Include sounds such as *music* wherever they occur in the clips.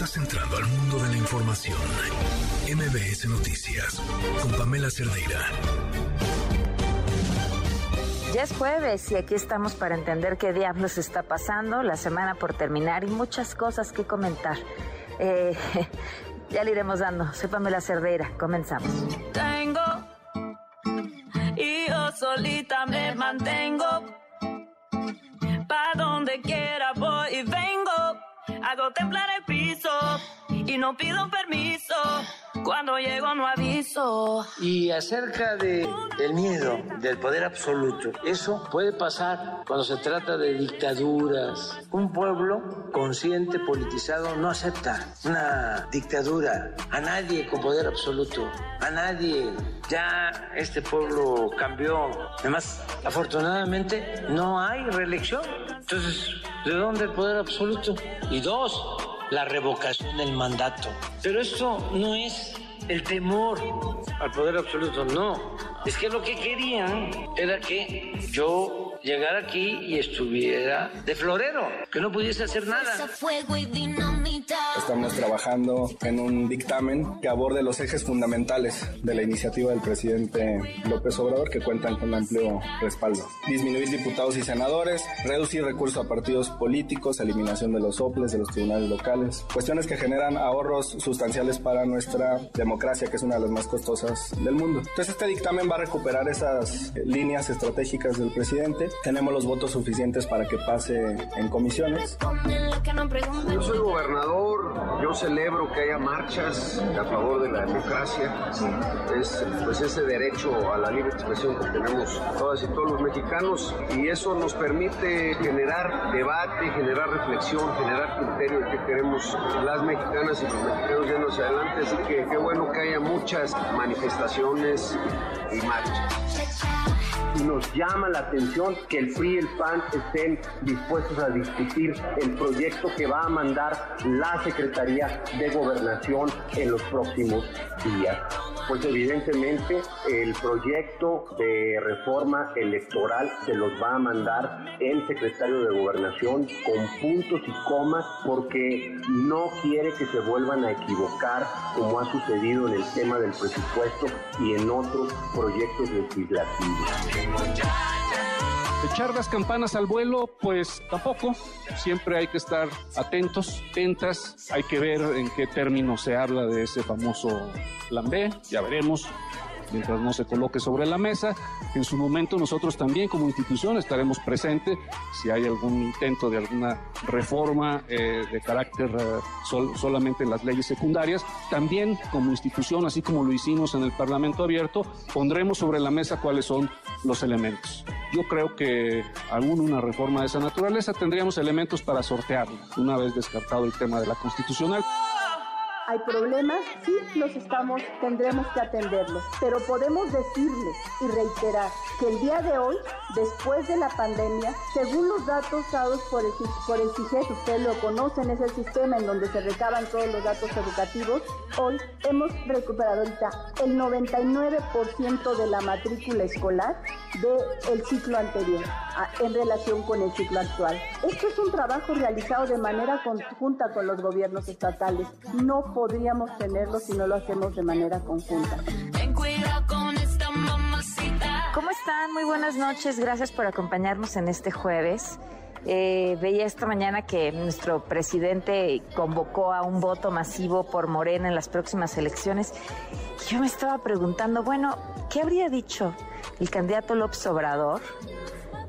Estás entrando al mundo de la información. MBS Noticias con Pamela Cerdeira. Ya es jueves y aquí estamos para entender qué diablos está pasando, la semana por terminar y muchas cosas que comentar. Eh, *laughs* ya le iremos dando. Soy Pamela Cerdeira. Comenzamos. Tengo y yo solita me mantengo. Pa' donde quiera voy y vengo. Hago temblar el piso y no pido permiso. Cuando llego no aviso. Y acerca de el miedo del poder absoluto, eso puede pasar cuando se trata de dictaduras. Un pueblo consciente, politizado, no acepta una dictadura. A nadie con poder absoluto. A nadie. Ya este pueblo cambió. Además, afortunadamente, no hay reelección. Entonces, ¿de dónde el poder absoluto? Y dos, la revocación del mandato. Pero esto no es el temor al poder absoluto, no. Es que lo que querían era que yo llegara aquí y estuviera de florero, que no pudiese hacer nada. Estamos trabajando en un dictamen que aborde los ejes fundamentales de la iniciativa del presidente López Obrador que cuentan con amplio respaldo. Disminuir diputados y senadores, reducir recursos a partidos políticos, eliminación de los soples de los tribunales locales, cuestiones que generan ahorros sustanciales para nuestra democracia, que es una de las más costosas del mundo. Entonces este dictamen va a recuperar esas líneas estratégicas del presidente. Tenemos los votos suficientes para que pase en comisiones. Yo soy gobernador, yo celebro que haya marchas a favor de la democracia. Es pues ese derecho a la libre expresión que tenemos todas y todos los mexicanos y eso nos permite generar debate, generar reflexión, generar criterio de qué queremos las mexicanas y los mexicanos yendo hacia adelante. Así que qué bueno que haya muchas manifestaciones y marchas y nos llama la atención que el PRI y el PAN estén dispuestos a discutir el proyecto que va a mandar la Secretaría de Gobernación en los próximos días pues evidentemente el proyecto de reforma electoral se los va a mandar el secretario de Gobernación con puntos y comas porque no quiere que se vuelvan a equivocar como ha sucedido en el tema del presupuesto y en otros proyectos legislativos. Echar las campanas al vuelo, pues tampoco. Siempre hay que estar atentos, atentas. Hay que ver en qué términos se habla de ese famoso plan B. veremos mientras no se coloque sobre la mesa. En su momento nosotros también como institución estaremos presentes si hay algún intento de alguna reforma eh, de carácter eh, solamente en las leyes secundarias. También como institución, así como lo hicimos en el Parlamento Abierto, pondremos sobre la mesa cuáles son los elementos. Yo creo que aún una reforma de esa naturaleza tendríamos elementos para sortearla, una vez descartado el tema de la constitucional hay problemas, sí los estamos, tendremos que atenderlos, pero podemos decirles y reiterar que el día de hoy, después de la pandemia, según los datos dados por el, por el CIGES, ustedes lo conocen, es el sistema en donde se recaban todos los datos educativos, hoy hemos recuperado ahorita el 99% de la matrícula escolar del ciclo anterior en relación con el ciclo actual. Esto es un trabajo realizado de manera conjunta con los gobiernos estatales. No podríamos tenerlo si no lo hacemos de manera conjunta. ¿Cómo están? Muy buenas noches. Gracias por acompañarnos en este jueves. Eh, veía esta mañana que nuestro presidente convocó a un voto masivo por Morena en las próximas elecciones. Yo me estaba preguntando, bueno, ¿qué habría dicho el candidato López Obrador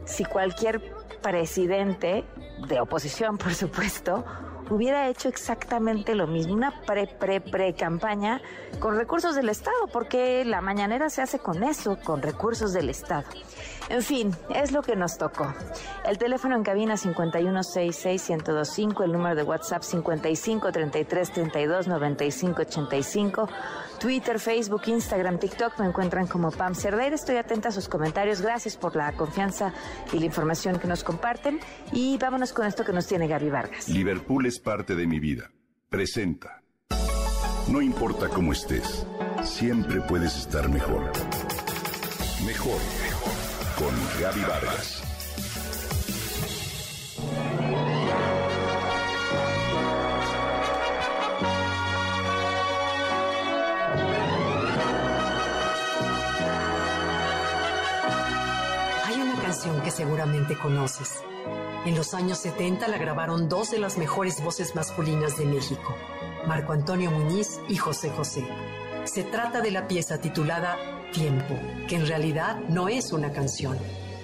si cualquier presidente de oposición, por supuesto, hubiera hecho exactamente lo mismo, una pre-pre-pre-campaña con recursos del Estado, porque la mañanera se hace con eso, con recursos del Estado. En fin, es lo que nos tocó. El teléfono en cabina 5166125, el número de WhatsApp 5533329585, Twitter, Facebook, Instagram, TikTok me encuentran como Pam Cerdeira. Estoy atenta a sus comentarios. Gracias por la confianza y la información que nos comparten. Y vámonos con esto que nos tiene Gaby Vargas. Liverpool es parte de mi vida. Presenta. No importa cómo estés, siempre puedes estar mejor. Mejor, mejor con Gaby Vargas. Hay una canción que seguramente conoces. En los años 70 la grabaron dos de las mejores voces masculinas de México, Marco Antonio Muñiz y José José. Se trata de la pieza titulada Tiempo, que en realidad no es una canción.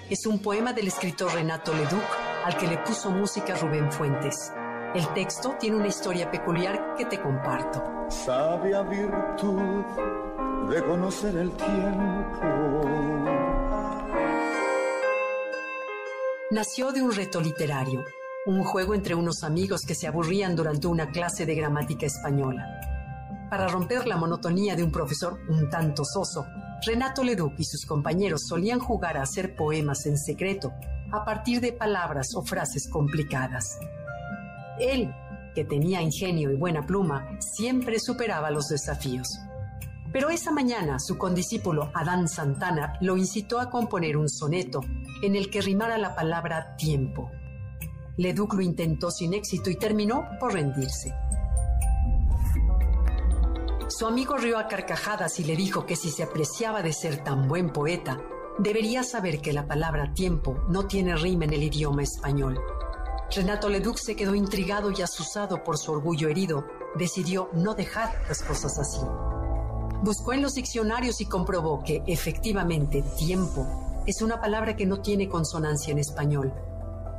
Es un poema del escritor Renato Leduc al que le puso música Rubén Fuentes. El texto tiene una historia peculiar que te comparto. Sabia virtud de conocer el tiempo. Nació de un reto literario, un juego entre unos amigos que se aburrían durante una clase de gramática española. Para romper la monotonía de un profesor un tanto soso, Renato Leduc y sus compañeros solían jugar a hacer poemas en secreto a partir de palabras o frases complicadas. Él, que tenía ingenio y buena pluma, siempre superaba los desafíos. Pero esa mañana su condiscípulo Adán Santana lo incitó a componer un soneto en el que rimara la palabra tiempo. Leduc lo intentó sin éxito y terminó por rendirse. Su amigo rió a carcajadas y le dijo que si se apreciaba de ser tan buen poeta, debería saber que la palabra tiempo no tiene rima en el idioma español. Renato Leduc se quedó intrigado y asusado por su orgullo herido. Decidió no dejar las cosas así. Buscó en los diccionarios y comprobó que efectivamente tiempo es una palabra que no tiene consonancia en español.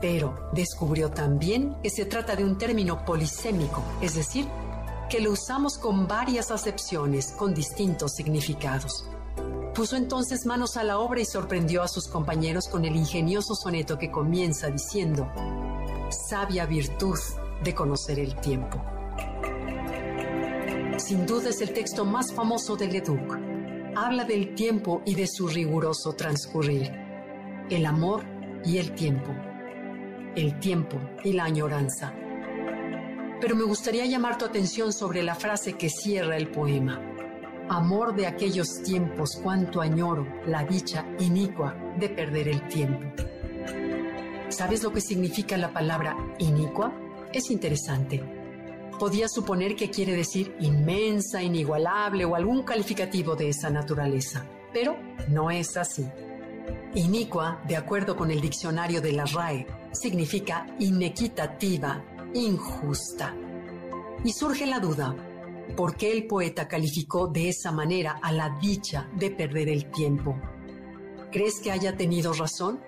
Pero descubrió también que se trata de un término polisémico, es decir, que lo usamos con varias acepciones, con distintos significados. Puso entonces manos a la obra y sorprendió a sus compañeros con el ingenioso soneto que comienza diciendo, sabia virtud de conocer el tiempo. Sin duda es el texto más famoso de Leduc. Habla del tiempo y de su riguroso transcurrir, el amor y el tiempo, el tiempo y la añoranza pero me gustaría llamar tu atención sobre la frase que cierra el poema. Amor de aquellos tiempos, cuánto añoro la dicha inicua de perder el tiempo. ¿Sabes lo que significa la palabra inicua? Es interesante. Podía suponer que quiere decir inmensa, inigualable o algún calificativo de esa naturaleza, pero no es así. Inicua, de acuerdo con el diccionario de la RAE, significa inequitativa, injusta. Y surge la duda, ¿por qué el poeta calificó de esa manera a la dicha de perder el tiempo? ¿Crees que haya tenido razón?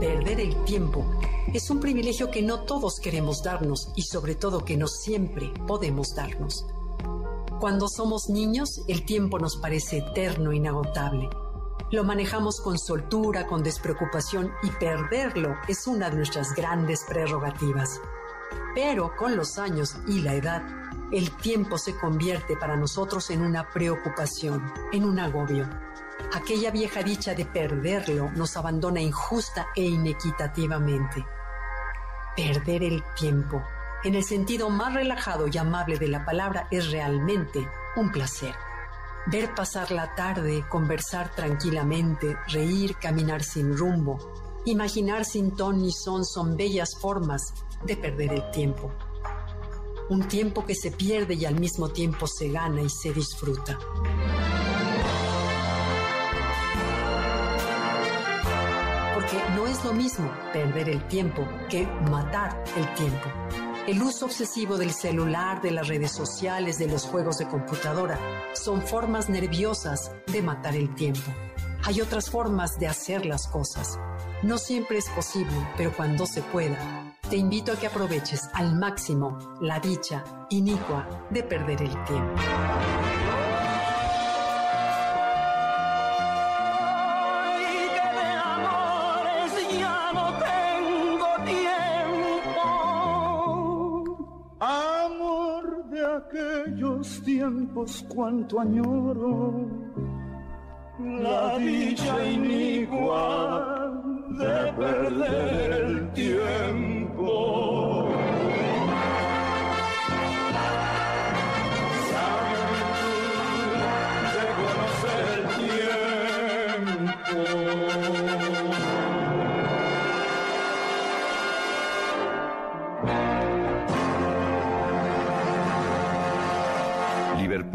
Perder el tiempo es un privilegio que no todos queremos darnos y sobre todo que no siempre podemos darnos. Cuando somos niños, el tiempo nos parece eterno, inagotable lo manejamos con soltura, con despreocupación y perderlo es una de nuestras grandes prerrogativas. Pero con los años y la edad, el tiempo se convierte para nosotros en una preocupación, en un agobio. Aquella vieja dicha de perderlo nos abandona injusta e inequitativamente. Perder el tiempo, en el sentido más relajado y amable de la palabra, es realmente un placer. Ver pasar la tarde, conversar tranquilamente, reír, caminar sin rumbo, imaginar sin ton ni son son bellas formas de perder el tiempo. Un tiempo que se pierde y al mismo tiempo se gana y se disfruta. Porque no es lo mismo perder el tiempo que matar el tiempo. El uso obsesivo del celular, de las redes sociales, de los juegos de computadora, son formas nerviosas de matar el tiempo. Hay otras formas de hacer las cosas. No siempre es posible, pero cuando se pueda, te invito a que aproveches al máximo la dicha inicua de perder el tiempo. Aquellos tiempos cuanto añoro la dicha inicua de perder el tiempo. de conocer el tiempo.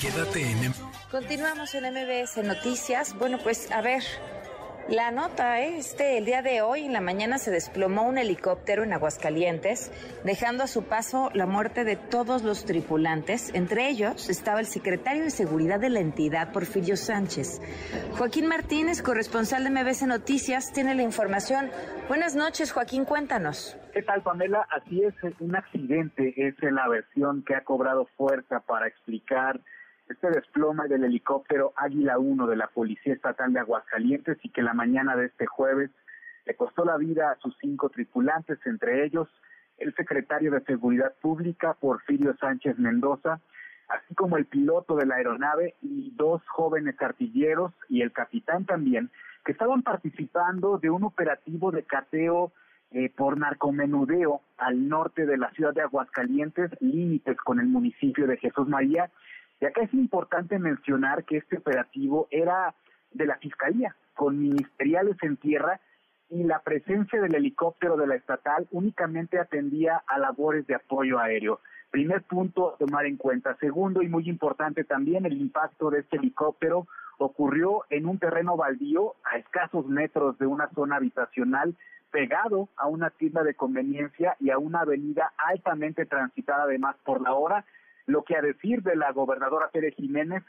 Quédate en Continuamos en MBS Noticias. Bueno, pues a ver, la nota, ¿eh? este, el día de hoy, en la mañana, se desplomó un helicóptero en Aguascalientes, dejando a su paso la muerte de todos los tripulantes. Entre ellos estaba el secretario de Seguridad de la entidad, Porfirio Sánchez. Joaquín Martínez, corresponsal de MBS Noticias, tiene la información. Buenas noches, Joaquín, cuéntanos. ¿Qué tal, Pamela? Así es, un accidente es la versión que ha cobrado fuerza para explicar este desplome del helicóptero Águila 1 de la Policía Estatal de Aguascalientes y que la mañana de este jueves le costó la vida a sus cinco tripulantes, entre ellos el secretario de Seguridad Pública, Porfirio Sánchez Mendoza, así como el piloto de la aeronave y dos jóvenes artilleros y el capitán también, que estaban participando de un operativo de cateo eh, por narcomenudeo al norte de la ciudad de Aguascalientes, límites con el municipio de Jesús María, y acá es importante mencionar que este operativo era de la Fiscalía, con ministeriales en tierra y la presencia del helicóptero de la estatal únicamente atendía a labores de apoyo aéreo. Primer punto a tomar en cuenta. Segundo y muy importante también, el impacto de este helicóptero ocurrió en un terreno baldío a escasos metros de una zona habitacional pegado a una tienda de conveniencia y a una avenida altamente transitada además por la hora lo que a decir de la gobernadora Pérez Jiménez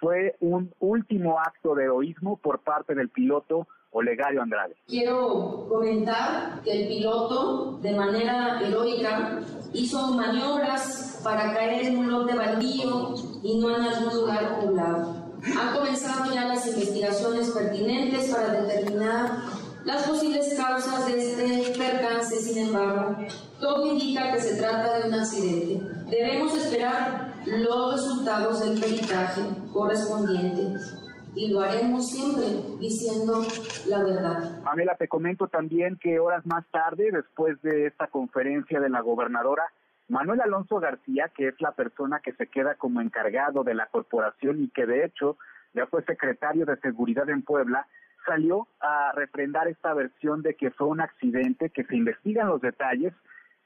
fue un último acto de heroísmo por parte del piloto Olegario Andrade. Quiero comentar que el piloto, de manera heroica, hizo maniobras para caer en un lote baldío y no en algún lugar poblado. Han comenzado ya las investigaciones pertinentes para determinar las posibles causas de este percance, sin embargo, todo indica que se trata de un accidente. Debemos esperar los resultados del peritaje correspondiente y lo haremos siempre diciendo la verdad. Pamela, te comento también que horas más tarde, después de esta conferencia de la gobernadora, Manuel Alonso García, que es la persona que se queda como encargado de la corporación y que de hecho ya fue secretario de Seguridad en Puebla, salió a refrendar esta versión de que fue un accidente, que se investigan los detalles,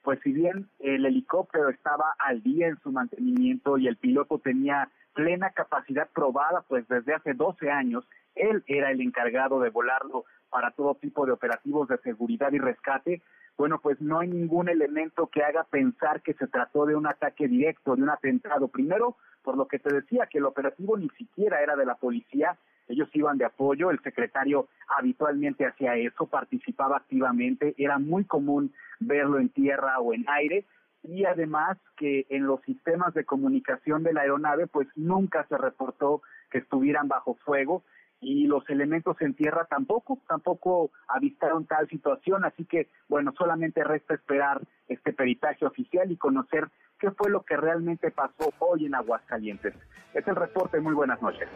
pues si bien el helicóptero estaba al día en su mantenimiento y el piloto tenía plena capacidad probada, pues desde hace 12 años, él era el encargado de volarlo para todo tipo de operativos de seguridad y rescate, bueno, pues no hay ningún elemento que haga pensar que se trató de un ataque directo, de un atentado. Primero, por lo que te decía, que el operativo ni siquiera era de la policía, ellos iban de apoyo, el secretario habitualmente hacía eso, participaba activamente, era muy común verlo en tierra o en aire, y además que en los sistemas de comunicación de la aeronave pues nunca se reportó que estuvieran bajo fuego y los elementos en tierra tampoco, tampoco avistaron tal situación, así que bueno, solamente resta esperar este peritaje oficial y conocer qué fue lo que realmente pasó hoy en Aguascalientes. Es el reporte, muy buenas noches.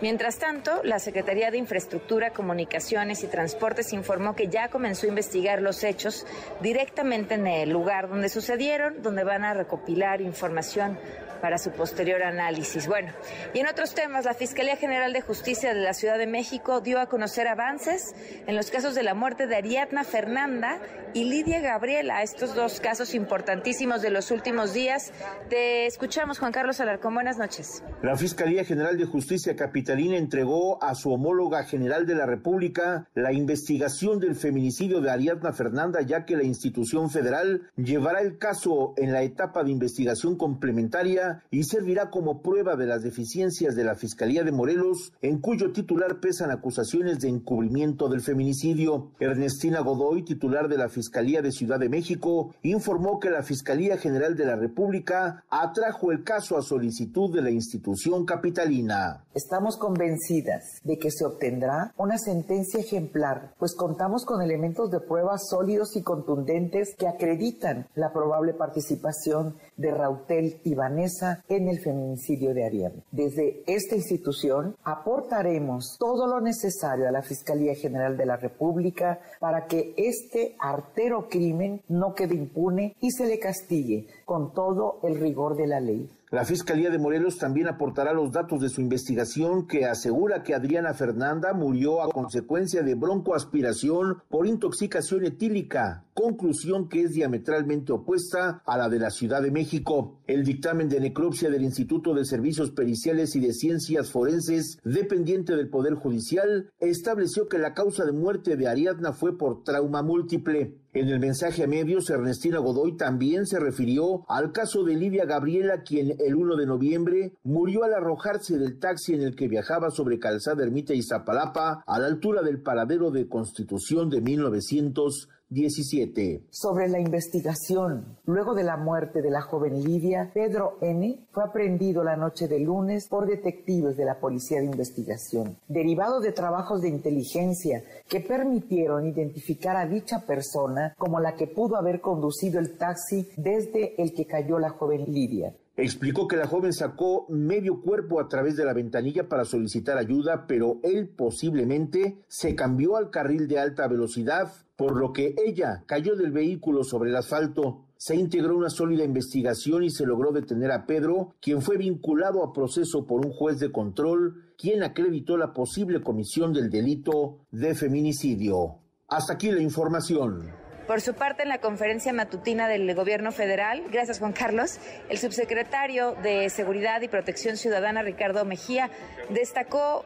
Mientras tanto, la Secretaría de Infraestructura, Comunicaciones y Transportes informó que ya comenzó a investigar los hechos directamente en el lugar donde sucedieron, donde van a recopilar información para su posterior análisis. Bueno, y en otros temas, la Fiscalía General de Justicia de la Ciudad de México dio a conocer avances en los casos de la muerte de Ariadna Fernanda y Lidia Gabriela, estos dos casos importantísimos de los últimos días. Te escuchamos, Juan Carlos Alarcón. Buenas noches. La Fiscalía General de Justicia Capitalina entregó a su homóloga general de la República la investigación del feminicidio de Ariadna Fernanda, ya que la institución federal llevará el caso en la etapa de investigación complementaria y servirá como prueba de las deficiencias de la Fiscalía de Morelos, en cuyo titular pesan acusaciones de encubrimiento del feminicidio. Ernestina Godoy, titular de la Fiscalía de Ciudad de México, informó que la Fiscalía General de la República atrajo el caso a solicitud de la institución capitalina. Estamos convencidas de que se obtendrá una sentencia ejemplar, pues contamos con elementos de pruebas sólidos y contundentes que acreditan la probable participación de Rautel y Vanessa en el feminicidio de Ariadna. Desde esta institución aportaremos todo lo necesario a la Fiscalía General de la República para que este artero crimen no quede impune y se le castigue con todo el rigor de la ley. La Fiscalía de Morelos también aportará los datos de su investigación que asegura que Adriana Fernanda murió a consecuencia de broncoaspiración por intoxicación etílica, conclusión que es diametralmente opuesta a la de la Ciudad de México. El dictamen de necropsia del Instituto de Servicios Periciales y de Ciencias Forenses, dependiente del Poder Judicial, estableció que la causa de muerte de Ariadna fue por trauma múltiple. En el mensaje a medios, Ernestina Godoy también se refirió al caso de Livia Gabriela, quien el 1 de noviembre murió al arrojarse del taxi en el que viajaba sobre Calzada Ermita y Zapalapa a la altura del paradero de Constitución de 1900 17. Sobre la investigación, luego de la muerte de la joven Lidia, Pedro N. fue aprendido la noche de lunes por detectives de la Policía de Investigación, derivado de trabajos de inteligencia que permitieron identificar a dicha persona como la que pudo haber conducido el taxi desde el que cayó la joven Lidia. Explicó que la joven sacó medio cuerpo a través de la ventanilla para solicitar ayuda, pero él posiblemente se cambió al carril de alta velocidad, por lo que ella cayó del vehículo sobre el asfalto. Se integró una sólida investigación y se logró detener a Pedro, quien fue vinculado a proceso por un juez de control, quien acreditó la posible comisión del delito de feminicidio. Hasta aquí la información. Por su parte, en la conferencia matutina del Gobierno Federal, gracias Juan Carlos, el subsecretario de Seguridad y Protección Ciudadana, Ricardo Mejía, destacó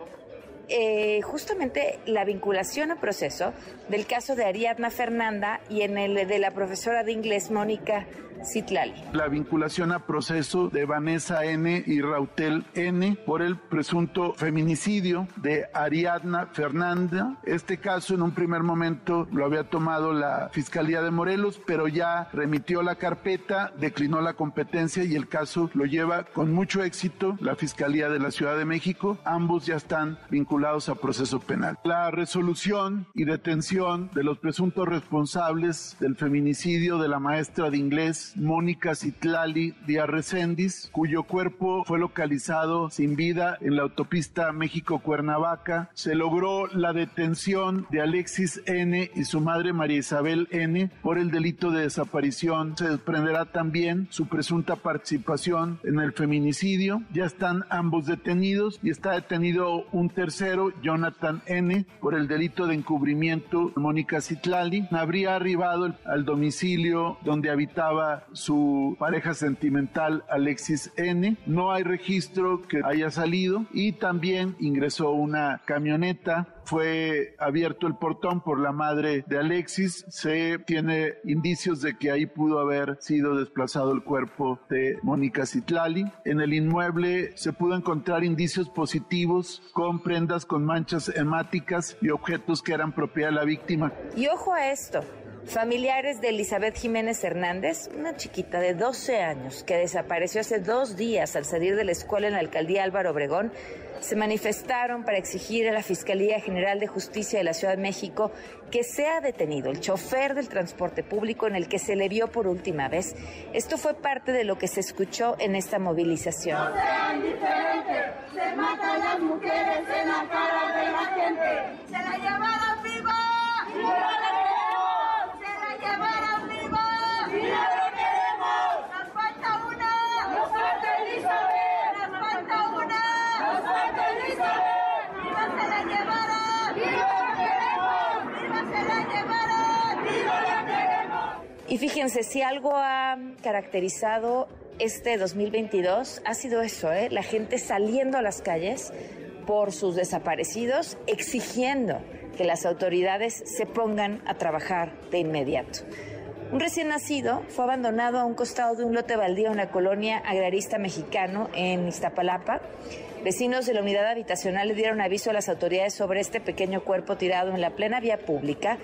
eh, justamente la vinculación a proceso del caso de Ariadna Fernanda y en el de la profesora de inglés Mónica Citlali. La vinculación a proceso de Vanessa N. y Rautel N. por el presunto feminicidio de Ariadna Fernanda. Este caso en un primer momento lo había tomado la Fiscalía de Morelos, pero ya remitió la carpeta, declinó la competencia y el caso lo lleva con mucho éxito la Fiscalía de la Ciudad de México. Ambos ya están vinculados a proceso penal. La resolución y detención de los presuntos responsables del feminicidio de la maestra de inglés Mónica Citlali Díaz Recendis, cuyo cuerpo fue localizado sin vida en la autopista México-Cuernavaca. Se logró la detención de Alexis N. y su madre María Isabel N. por el delito de desaparición. Se desprenderá también su presunta participación en el feminicidio. Ya están ambos detenidos y está detenido un tercero, Jonathan N., por el delito de encubrimiento. Mónica Citlali habría arribado al domicilio donde habitaba su pareja sentimental Alexis N. No hay registro que haya salido y también ingresó una camioneta fue abierto el portón por la madre de Alexis. Se tiene indicios de que ahí pudo haber sido desplazado el cuerpo de Mónica Citlali. En el inmueble se pudo encontrar indicios positivos con prendas con manchas hemáticas y objetos que eran propiedad de la víctima. Y ojo a esto, Familiares de Elizabeth Jiménez Hernández, una chiquita de 12 años que desapareció hace dos días al salir de la escuela en la alcaldía Álvaro Obregón, se manifestaron para exigir a la Fiscalía General de Justicia de la Ciudad de México que sea detenido el chofer del transporte público en el que se le vio por última vez. Esto fue parte de lo que se escuchó en esta movilización. No sean diferentes, se matan las mujeres en la cara de la gente. Se la viva. Llevaron viva! ¡Viva lo queremos! ¡Nos falta una! ¡Nos falta Elizabeth! ¡Nos falta una! ¡Nos falta Elizabeth! ¡Viva se la llevaron! ¡Viva lo queremos! ¡Viva se la llevaron! ¡Viva la queremos! Y fíjense, si algo ha caracterizado este 2022 ha sido eso, ¿eh? la gente saliendo a las calles por sus desaparecidos, exigiendo que las autoridades se pongan a trabajar de inmediato. Un recién nacido fue abandonado a un costado de un lote baldío en la colonia agrarista mexicano en Iztapalapa. Vecinos de la unidad habitacional le dieron aviso a las autoridades sobre este pequeño cuerpo tirado en la plena vía pública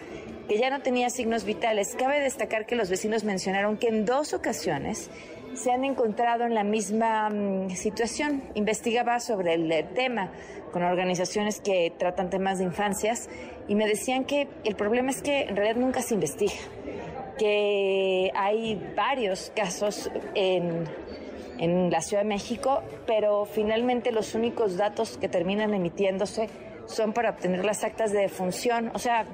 que ya no tenía signos vitales. Cabe destacar que los vecinos mencionaron que en dos ocasiones se han encontrado en la misma mm, situación. Investigaba sobre el eh, tema con organizaciones que tratan temas de infancias y me decían que el problema es que en realidad nunca se investiga, que hay varios casos en, en la Ciudad de México, pero finalmente los únicos datos que terminan emitiéndose son para obtener las actas de defunción, o sea,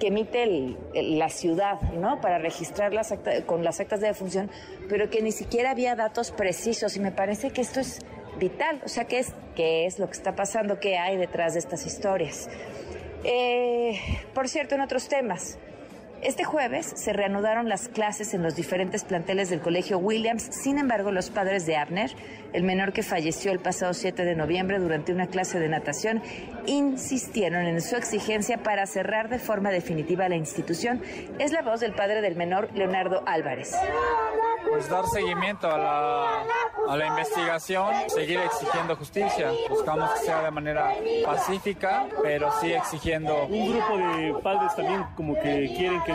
que emite el- el- la ciudad, ¿no? Para registrar las acta- con las actas de defunción, pero que ni siquiera había datos precisos y me parece que esto es vital, o sea, ¿qué es, qué es lo que está pasando? ¿Qué hay detrás de estas historias? Eh, por cierto, en otros temas, este jueves se reanudaron las clases en los diferentes planteles del Colegio Williams. Sin embargo, los padres de Abner, el menor que falleció el pasado 7 de noviembre durante una clase de natación, insistieron en su exigencia para cerrar de forma definitiva la institución. Es la voz del padre del menor, Leonardo Álvarez. pues dar seguimiento a la, a la investigación, seguir exigiendo justicia. Buscamos que sea de manera pacífica, pero sí exigiendo. Un grupo de padres también como que quieren que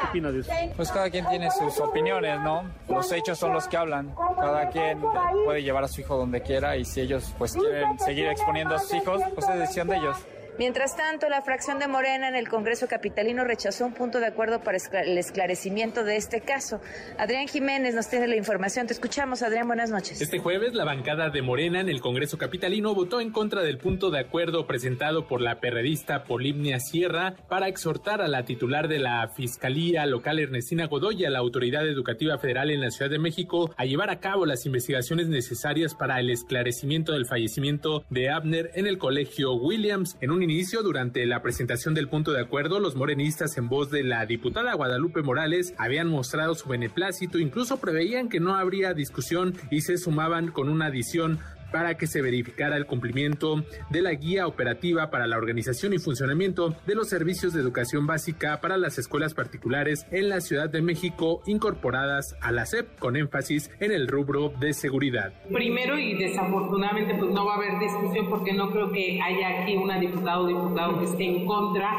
¿Qué opinas de eso? Pues cada quien tiene sus opiniones, ¿no? Los hechos son los que hablan. Cada quien puede llevar a su hijo donde quiera y si ellos pues quieren seguir exponiendo a sus hijos, pues es decisión de ellos. Mientras tanto, la fracción de Morena en el Congreso Capitalino rechazó un punto de acuerdo para el esclarecimiento de este caso. Adrián Jiménez nos tiene la información. Te escuchamos, Adrián. Buenas noches. Este jueves, la bancada de Morena en el Congreso Capitalino votó en contra del punto de acuerdo presentado por la perredista Polimnia Sierra para exhortar a la titular de la Fiscalía Local Ernestina Godoy y a la Autoridad Educativa Federal en la Ciudad de México a llevar a cabo las investigaciones necesarias para el esclarecimiento del fallecimiento de Abner en el Colegio Williams. En un inicio, durante la presentación del punto de acuerdo, los morenistas en voz de la diputada Guadalupe Morales habían mostrado su beneplácito, incluso preveían que no habría discusión y se sumaban con una adición para que se verificara el cumplimiento de la guía operativa para la organización y funcionamiento de los servicios de educación básica para las escuelas particulares en la Ciudad de México incorporadas a la SEP con énfasis en el rubro de seguridad. Primero y desafortunadamente pues no va a haber discusión porque no creo que haya aquí una diputada o diputado que esté en contra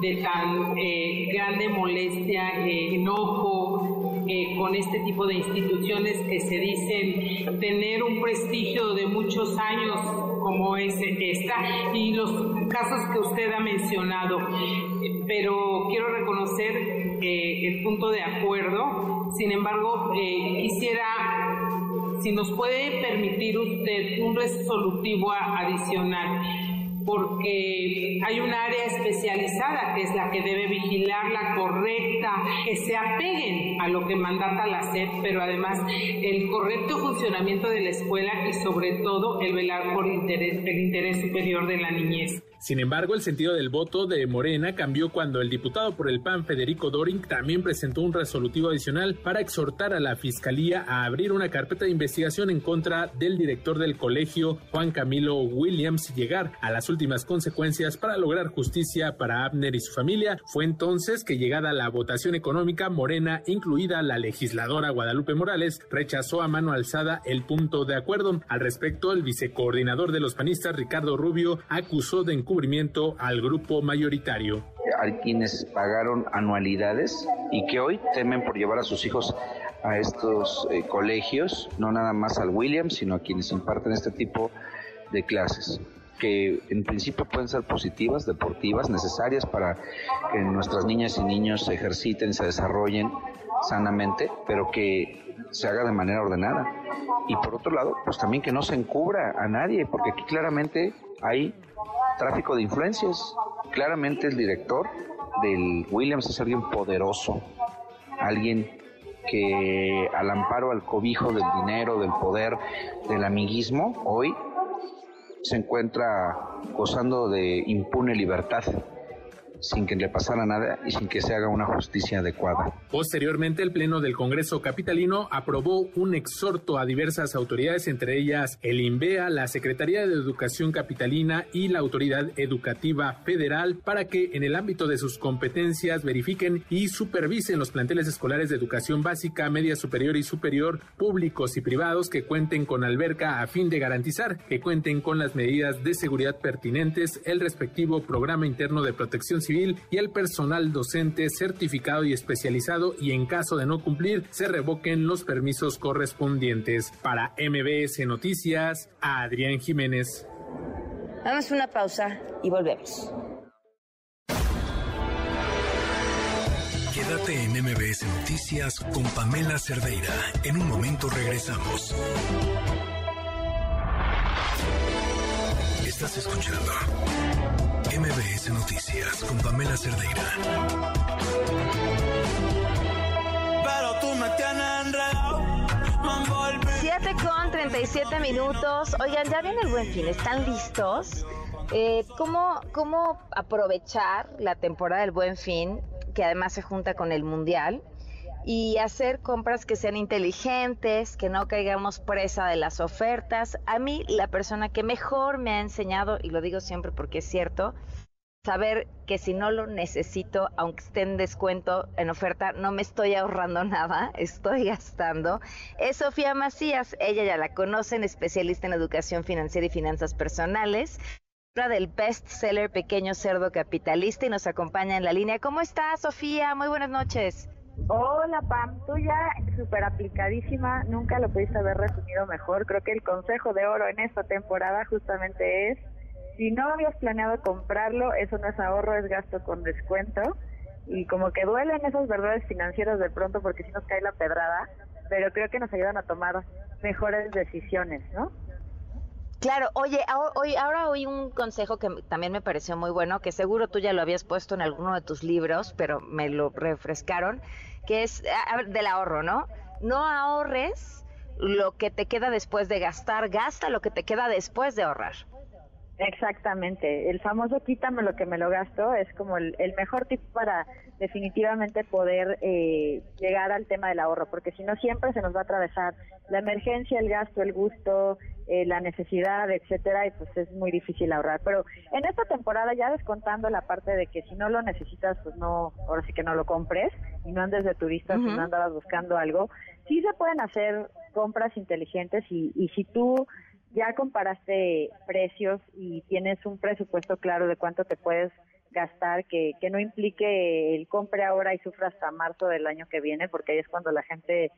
de tan eh, grande molestia, eh, enojo con este tipo de instituciones que se dicen tener un prestigio de muchos años como es esta y los casos que usted ha mencionado. Pero quiero reconocer eh, el punto de acuerdo. Sin embargo, eh, quisiera si nos puede permitir usted un resolutivo adicional, porque hay un área especializada que es la que debe vigilar la correcta, que se apeguen a lo que mandata la SEP, pero además el correcto funcionamiento de la escuela y sobre todo el velar por interés- el interés superior de la niñez. Sin embargo, el sentido del voto de Morena cambió cuando el diputado por el PAN Federico Doring también presentó un resolutivo adicional para exhortar a la Fiscalía a abrir una carpeta de investigación en contra del director del colegio, Juan Camilo Williams, y llegar a las últimas consecuencias para lograr justicia para Abner y su familia. Fue entonces que llegada la votación económica, Morena, incluida la legisladora Guadalupe Morales, rechazó a mano alzada el punto de acuerdo. Al respecto, el vicecoordinador de los panistas, Ricardo Rubio, acusó de encubrimiento al grupo mayoritario. Hay quienes pagaron anualidades y que hoy temen por llevar a sus hijos a estos eh, colegios, no nada más al Williams, sino a quienes imparten este tipo de clases que en principio pueden ser positivas, deportivas, necesarias para que nuestras niñas y niños se ejerciten, se desarrollen sanamente, pero que se haga de manera ordenada. Y por otro lado, pues también que no se encubra a nadie, porque aquí claramente hay tráfico de influencias. Claramente el director del Williams es alguien poderoso, alguien que al amparo, al cobijo del dinero, del poder, del amiguismo, hoy se encuentra gozando de impune libertad sin que le pasara nada y sin que se haga una justicia adecuada. Posteriormente, el Pleno del Congreso Capitalino aprobó un exhorto a diversas autoridades, entre ellas el INVEA, la Secretaría de Educación Capitalina y la Autoridad Educativa Federal, para que en el ámbito de sus competencias verifiquen y supervisen los planteles escolares de educación básica, media superior y superior, públicos y privados que cuenten con alberca a fin de garantizar que cuenten con las medidas de seguridad pertinentes, el respectivo programa interno de protección civil y el personal docente certificado y especializado y en caso de no cumplir se revoquen los permisos correspondientes. Para MBS Noticias, Adrián Jiménez. Damos una pausa y volvemos. Quédate en MBS Noticias con Pamela Cerdeira. En un momento regresamos. Estás escuchando MBS Noticias con Pamela Cerdeira. Pero tú me tienes enredado. Me envolví. 7 con 37 minutos. Oigan, ya viene el buen fin. ¿Están listos? Eh, ¿cómo, ¿Cómo aprovechar la temporada del buen fin, que además se junta con el mundial? Y hacer compras que sean inteligentes, que no caigamos presa de las ofertas. A mí la persona que mejor me ha enseñado, y lo digo siempre porque es cierto, saber que si no lo necesito, aunque esté en descuento, en oferta, no me estoy ahorrando *laughs* nada, estoy gastando, es Sofía Macías. Ella ya la conocen, especialista en educación financiera y finanzas personales del bestseller Pequeño Cerdo Capitalista y nos acompaña en la línea. ¿Cómo estás, Sofía? Muy buenas noches. Hola Pam, tú ya súper aplicadísima, nunca lo pudiste haber resumido mejor. Creo que el consejo de oro en esta temporada justamente es, si no habías planeado comprarlo, eso no es ahorro, es gasto con descuento. Y como que duelen esas verdades financieras de pronto porque si nos cae la pedrada, pero creo que nos ayudan a tomar mejores decisiones, ¿no? Claro, oye, hoy, ahora oí un consejo que también me pareció muy bueno, que seguro tú ya lo habías puesto en alguno de tus libros, pero me lo refrescaron, que es del ahorro, ¿no? No ahorres lo que te queda después de gastar, gasta lo que te queda después de ahorrar. Exactamente, el famoso quítame lo que me lo gasto es como el, mejor tip para definitivamente poder eh, llegar al tema del ahorro, porque si no siempre se nos va a atravesar la emergencia, el gasto, el gusto, eh, la necesidad, etcétera, y pues es muy difícil ahorrar. Pero en esta temporada ya descontando la parte de que si no lo necesitas, pues no, ahora sí que no lo compres y no andes de turista si no andabas buscando algo, sí se pueden hacer compras inteligentes y, y si tú ya comparaste precios y tienes un presupuesto claro de cuánto te puedes gastar que, que no implique el compre ahora y sufra hasta marzo del año que viene, porque ahí es cuando la gente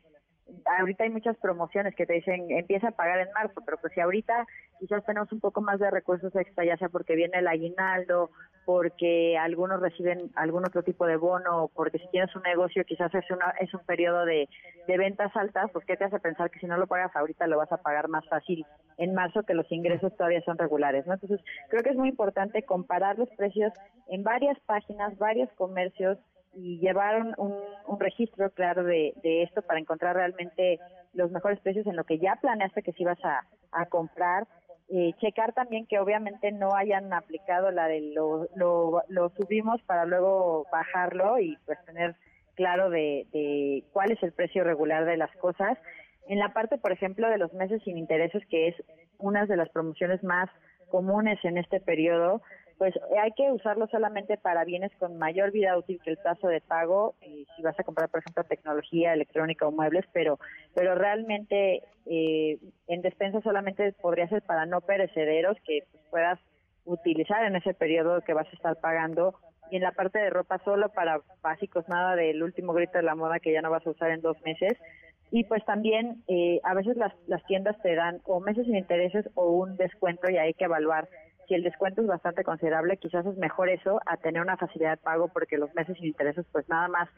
ahorita hay muchas promociones que te dicen empieza a pagar en marzo, pero pues si ahorita quizás tenemos un poco más de recursos extra, ya sea porque viene el aguinaldo, porque algunos reciben algún otro tipo de bono, porque si tienes un negocio quizás es, una, es un periodo de, de ventas altas, pues ¿qué te hace pensar que si no lo pagas ahorita lo vas a pagar más fácil en marzo que los ingresos todavía son regulares, ¿no? Entonces creo que es muy importante comparar los precios en varias páginas, varios comercios, y llevaron un, registro claro de, esto para encontrar realmente los mejores precios en lo que ya planeaste que si ibas a, comprar. Eh, checar también que obviamente no hayan aplicado la de lo, lo, subimos para luego bajarlo y pues tener claro de, de cuál es el precio regular de las cosas. En la parte, por ejemplo, de los meses sin intereses, que es una de las promociones más comunes en este periodo, pues hay que usarlo solamente para bienes con mayor vida útil que el plazo de pago, y si vas a comprar, por ejemplo, tecnología electrónica o muebles, pero, pero realmente eh, en despensa solamente podría ser para no perecederos que pues, puedas utilizar en ese periodo que vas a estar pagando y en la parte de ropa solo para básicos, nada del último grito de la moda que ya no vas a usar en dos meses. Y pues también eh, a veces las, las tiendas te dan o meses sin intereses o un descuento y hay que evaluar si el descuento es bastante considerable, quizás es mejor eso a tener una facilidad de pago porque los meses sin intereses pues nada más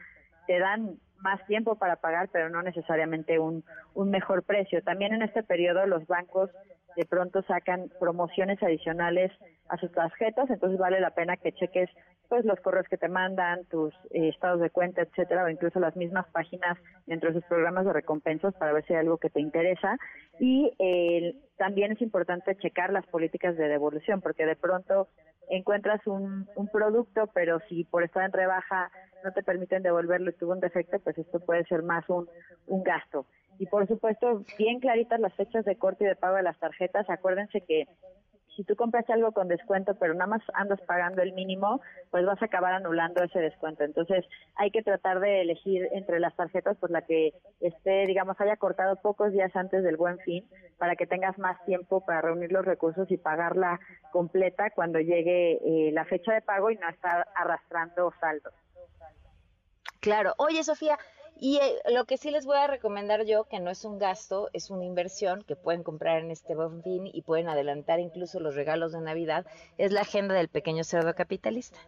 te dan más tiempo para pagar, pero no necesariamente un, un mejor precio. También en este periodo los bancos de pronto sacan promociones adicionales a sus tarjetas, entonces vale la pena que cheques pues los correos que te mandan, tus eh, estados de cuenta, etcétera, o incluso las mismas páginas dentro de sus programas de recompensas para ver si hay algo que te interesa. Y eh, también es importante checar las políticas de devolución, porque de pronto encuentras un, producto, pero si por estar en rebaja no te permiten devolverlo y tuvo un defecto, pues esto puede ser más un, un gasto. Y por supuesto, bien claritas las fechas de corte y de pago de las tarjetas. Acuérdense que si tú compras algo con descuento, pero nada más andas pagando el mínimo, pues vas a acabar anulando ese descuento. Entonces, hay que tratar de elegir entre las tarjetas, pues la que esté, digamos, haya cortado pocos días antes del buen fin, para que tengas más tiempo para reunir los recursos y pagarla completa cuando llegue eh, la fecha de pago y no estar arrastrando saldos. Claro. Oye, Sofía, y eh, lo que sí les voy a recomendar yo, que no es un gasto, es una inversión que pueden comprar en este buen fin y pueden adelantar incluso los regalos de Navidad, es la agenda del pequeño cerdo capitalista.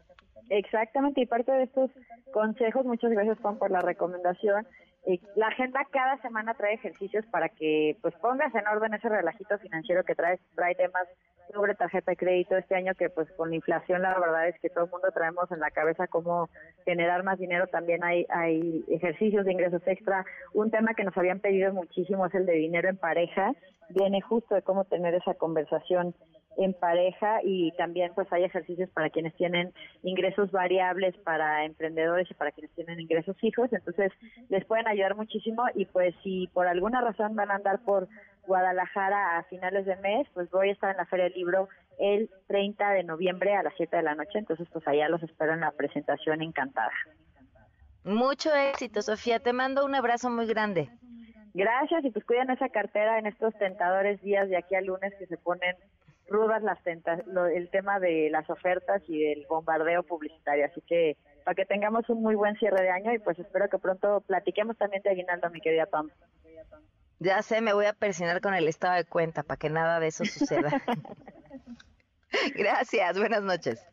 Exactamente, y parte de estos consejos, muchas gracias Juan por la recomendación, la agenda cada semana trae ejercicios para que pues pongas en orden ese relajito financiero que trae, trae temas sobre tarjeta de crédito este año que pues con la inflación la verdad es que todo el mundo traemos en la cabeza cómo generar más dinero, también hay, hay ejercicios de ingresos extra. Un tema que nos habían pedido muchísimo es el de dinero en pareja, viene justo de cómo tener esa conversación en pareja y también pues hay ejercicios para quienes tienen ingresos variables para emprendedores y para quienes tienen ingresos fijos, entonces les pueden ayudar muchísimo y pues si por alguna razón van a andar por Guadalajara a finales de mes, pues voy a estar en la Feria del Libro el 30 de noviembre a las 7 de la noche, entonces pues allá los espero en la presentación encantada. Mucho éxito, Sofía, te mando un abrazo muy grande. Gracias y pues cuiden esa cartera en estos tentadores días de aquí a lunes que se ponen rudas las tentas, el tema de las ofertas y del bombardeo publicitario. Así que para que tengamos un muy buen cierre de año y pues espero que pronto platiquemos también de Aguinaldo, mi querida Pam. Ya sé, me voy a persinar con el estado de cuenta para que nada de eso suceda. *laughs* Gracias, buenas noches.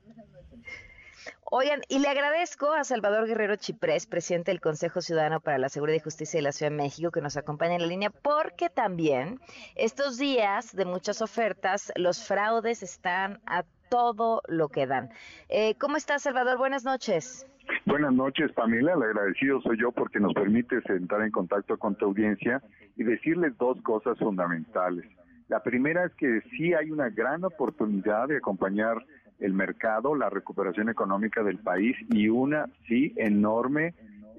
Oigan, y le agradezco a Salvador Guerrero Chiprés, presidente del Consejo Ciudadano para la Seguridad y Justicia de la Ciudad de México, que nos acompaña en la línea, porque también estos días de muchas ofertas, los fraudes están a todo lo que dan. Eh, ¿Cómo estás, Salvador? Buenas noches. Buenas noches, Pamela. El agradecido soy yo porque nos permite entrar en contacto con tu audiencia y decirles dos cosas fundamentales. La primera es que sí hay una gran oportunidad de acompañar el mercado, la recuperación económica del país y una, sí, enorme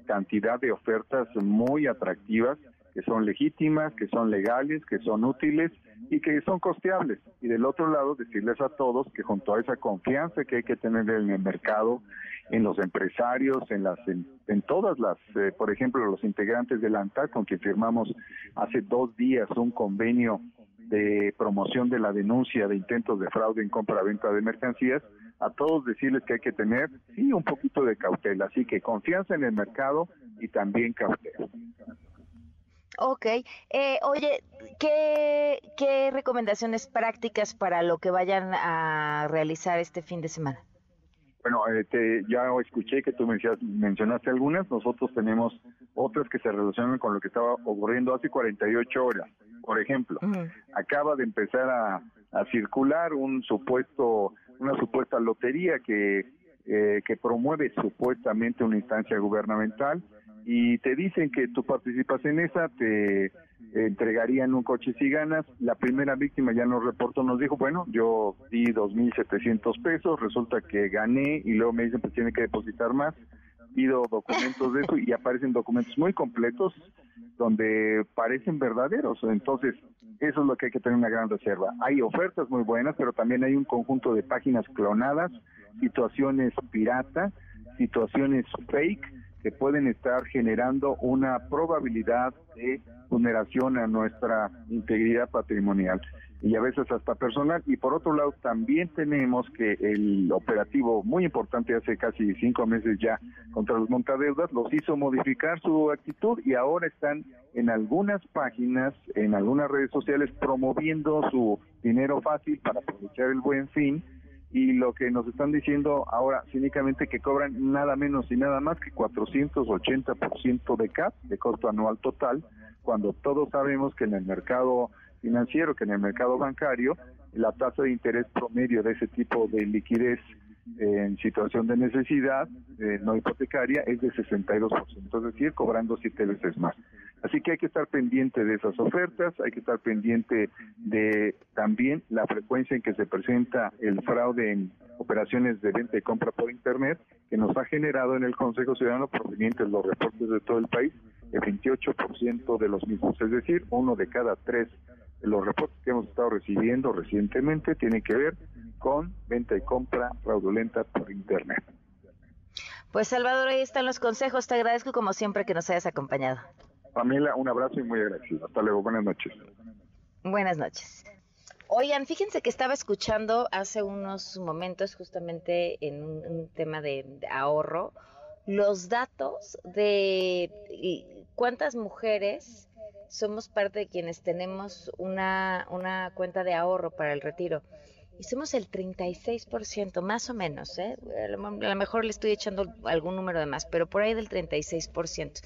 cantidad de ofertas muy atractivas que son legítimas, que son legales, que son útiles y que son costeables. Y del otro lado, decirles a todos que junto a esa confianza que hay que tener en el mercado, en los empresarios, en las en, todas las, eh, por ejemplo, los integrantes del ANTAC, con quien firmamos hace dos días un convenio de promoción de la denuncia de intentos de fraude en compra-venta de mercancías, a todos decirles que hay que tener, sí, un poquito de cautela. Así que confianza en el mercado y también cautela. Ok. Eh, oye, ¿qué, ¿qué recomendaciones prácticas para lo que vayan a realizar este fin de semana? Bueno, este, ya escuché que tú mencionaste algunas, nosotros tenemos otras que se relacionan con lo que estaba ocurriendo hace 48 horas. Por ejemplo, acaba de empezar a, circular un supuesto, una supuesta lotería que, eh, que promueve supuestamente una instancia gubernamental y te dicen que tú participas en esa, te entregarían un coche si ganas. La primera víctima ya nos reportó, nos dijo, bueno, yo di 2.700 pesos, resulta que gané y luego me dicen, pues tiene que depositar más. Pido documentos de eso y aparecen documentos muy completos donde parecen verdaderos. Entonces, eso es lo que hay que tener una gran reserva. Hay ofertas muy buenas, pero también hay un conjunto de páginas clonadas, situaciones pirata, situaciones fake, que pueden estar generando una probabilidad de vulneración a nuestra integridad patrimonial y a veces hasta personal. Y por otro lado, también tenemos que el operativo muy importante hace casi cinco meses ya contra los montadeudas los hizo modificar su actitud y ahora están en algunas páginas, en algunas redes sociales promoviendo su dinero fácil para aprovechar el buen fin y lo que nos están diciendo ahora cínicamente que cobran nada menos y nada más que 480% de CAP, de costo anual total, cuando todos sabemos que en el mercado financiero, que en el mercado bancario, la tasa de interés promedio de ese tipo de liquidez en situación de necesidad eh, no hipotecaria es de 62%, es decir, cobrando siete veces más. Así que hay que estar pendiente de esas ofertas, hay que estar pendiente de también la frecuencia en que se presenta el fraude en operaciones de venta y compra por Internet, que nos ha generado en el Consejo Ciudadano provenientes los reportes de todo el país, el 28% de los mismos, es decir, uno de cada tres de los reportes que hemos estado recibiendo recientemente tiene que ver con venta y compra fraudulenta por Internet. Pues Salvador, ahí están los consejos. Te agradezco como siempre que nos hayas acompañado. Pamela, un abrazo y muy agradecido. Hasta luego, buenas noches. Buenas noches. Oigan, fíjense que estaba escuchando hace unos momentos justamente en un, tema de, ahorro los datos de cuántas mujeres somos parte de quienes tenemos una, una cuenta de ahorro para el retiro y somos el 36%, más o menos, ¿eh? a lo mejor le estoy echando algún número de más, pero por ahí del 36%.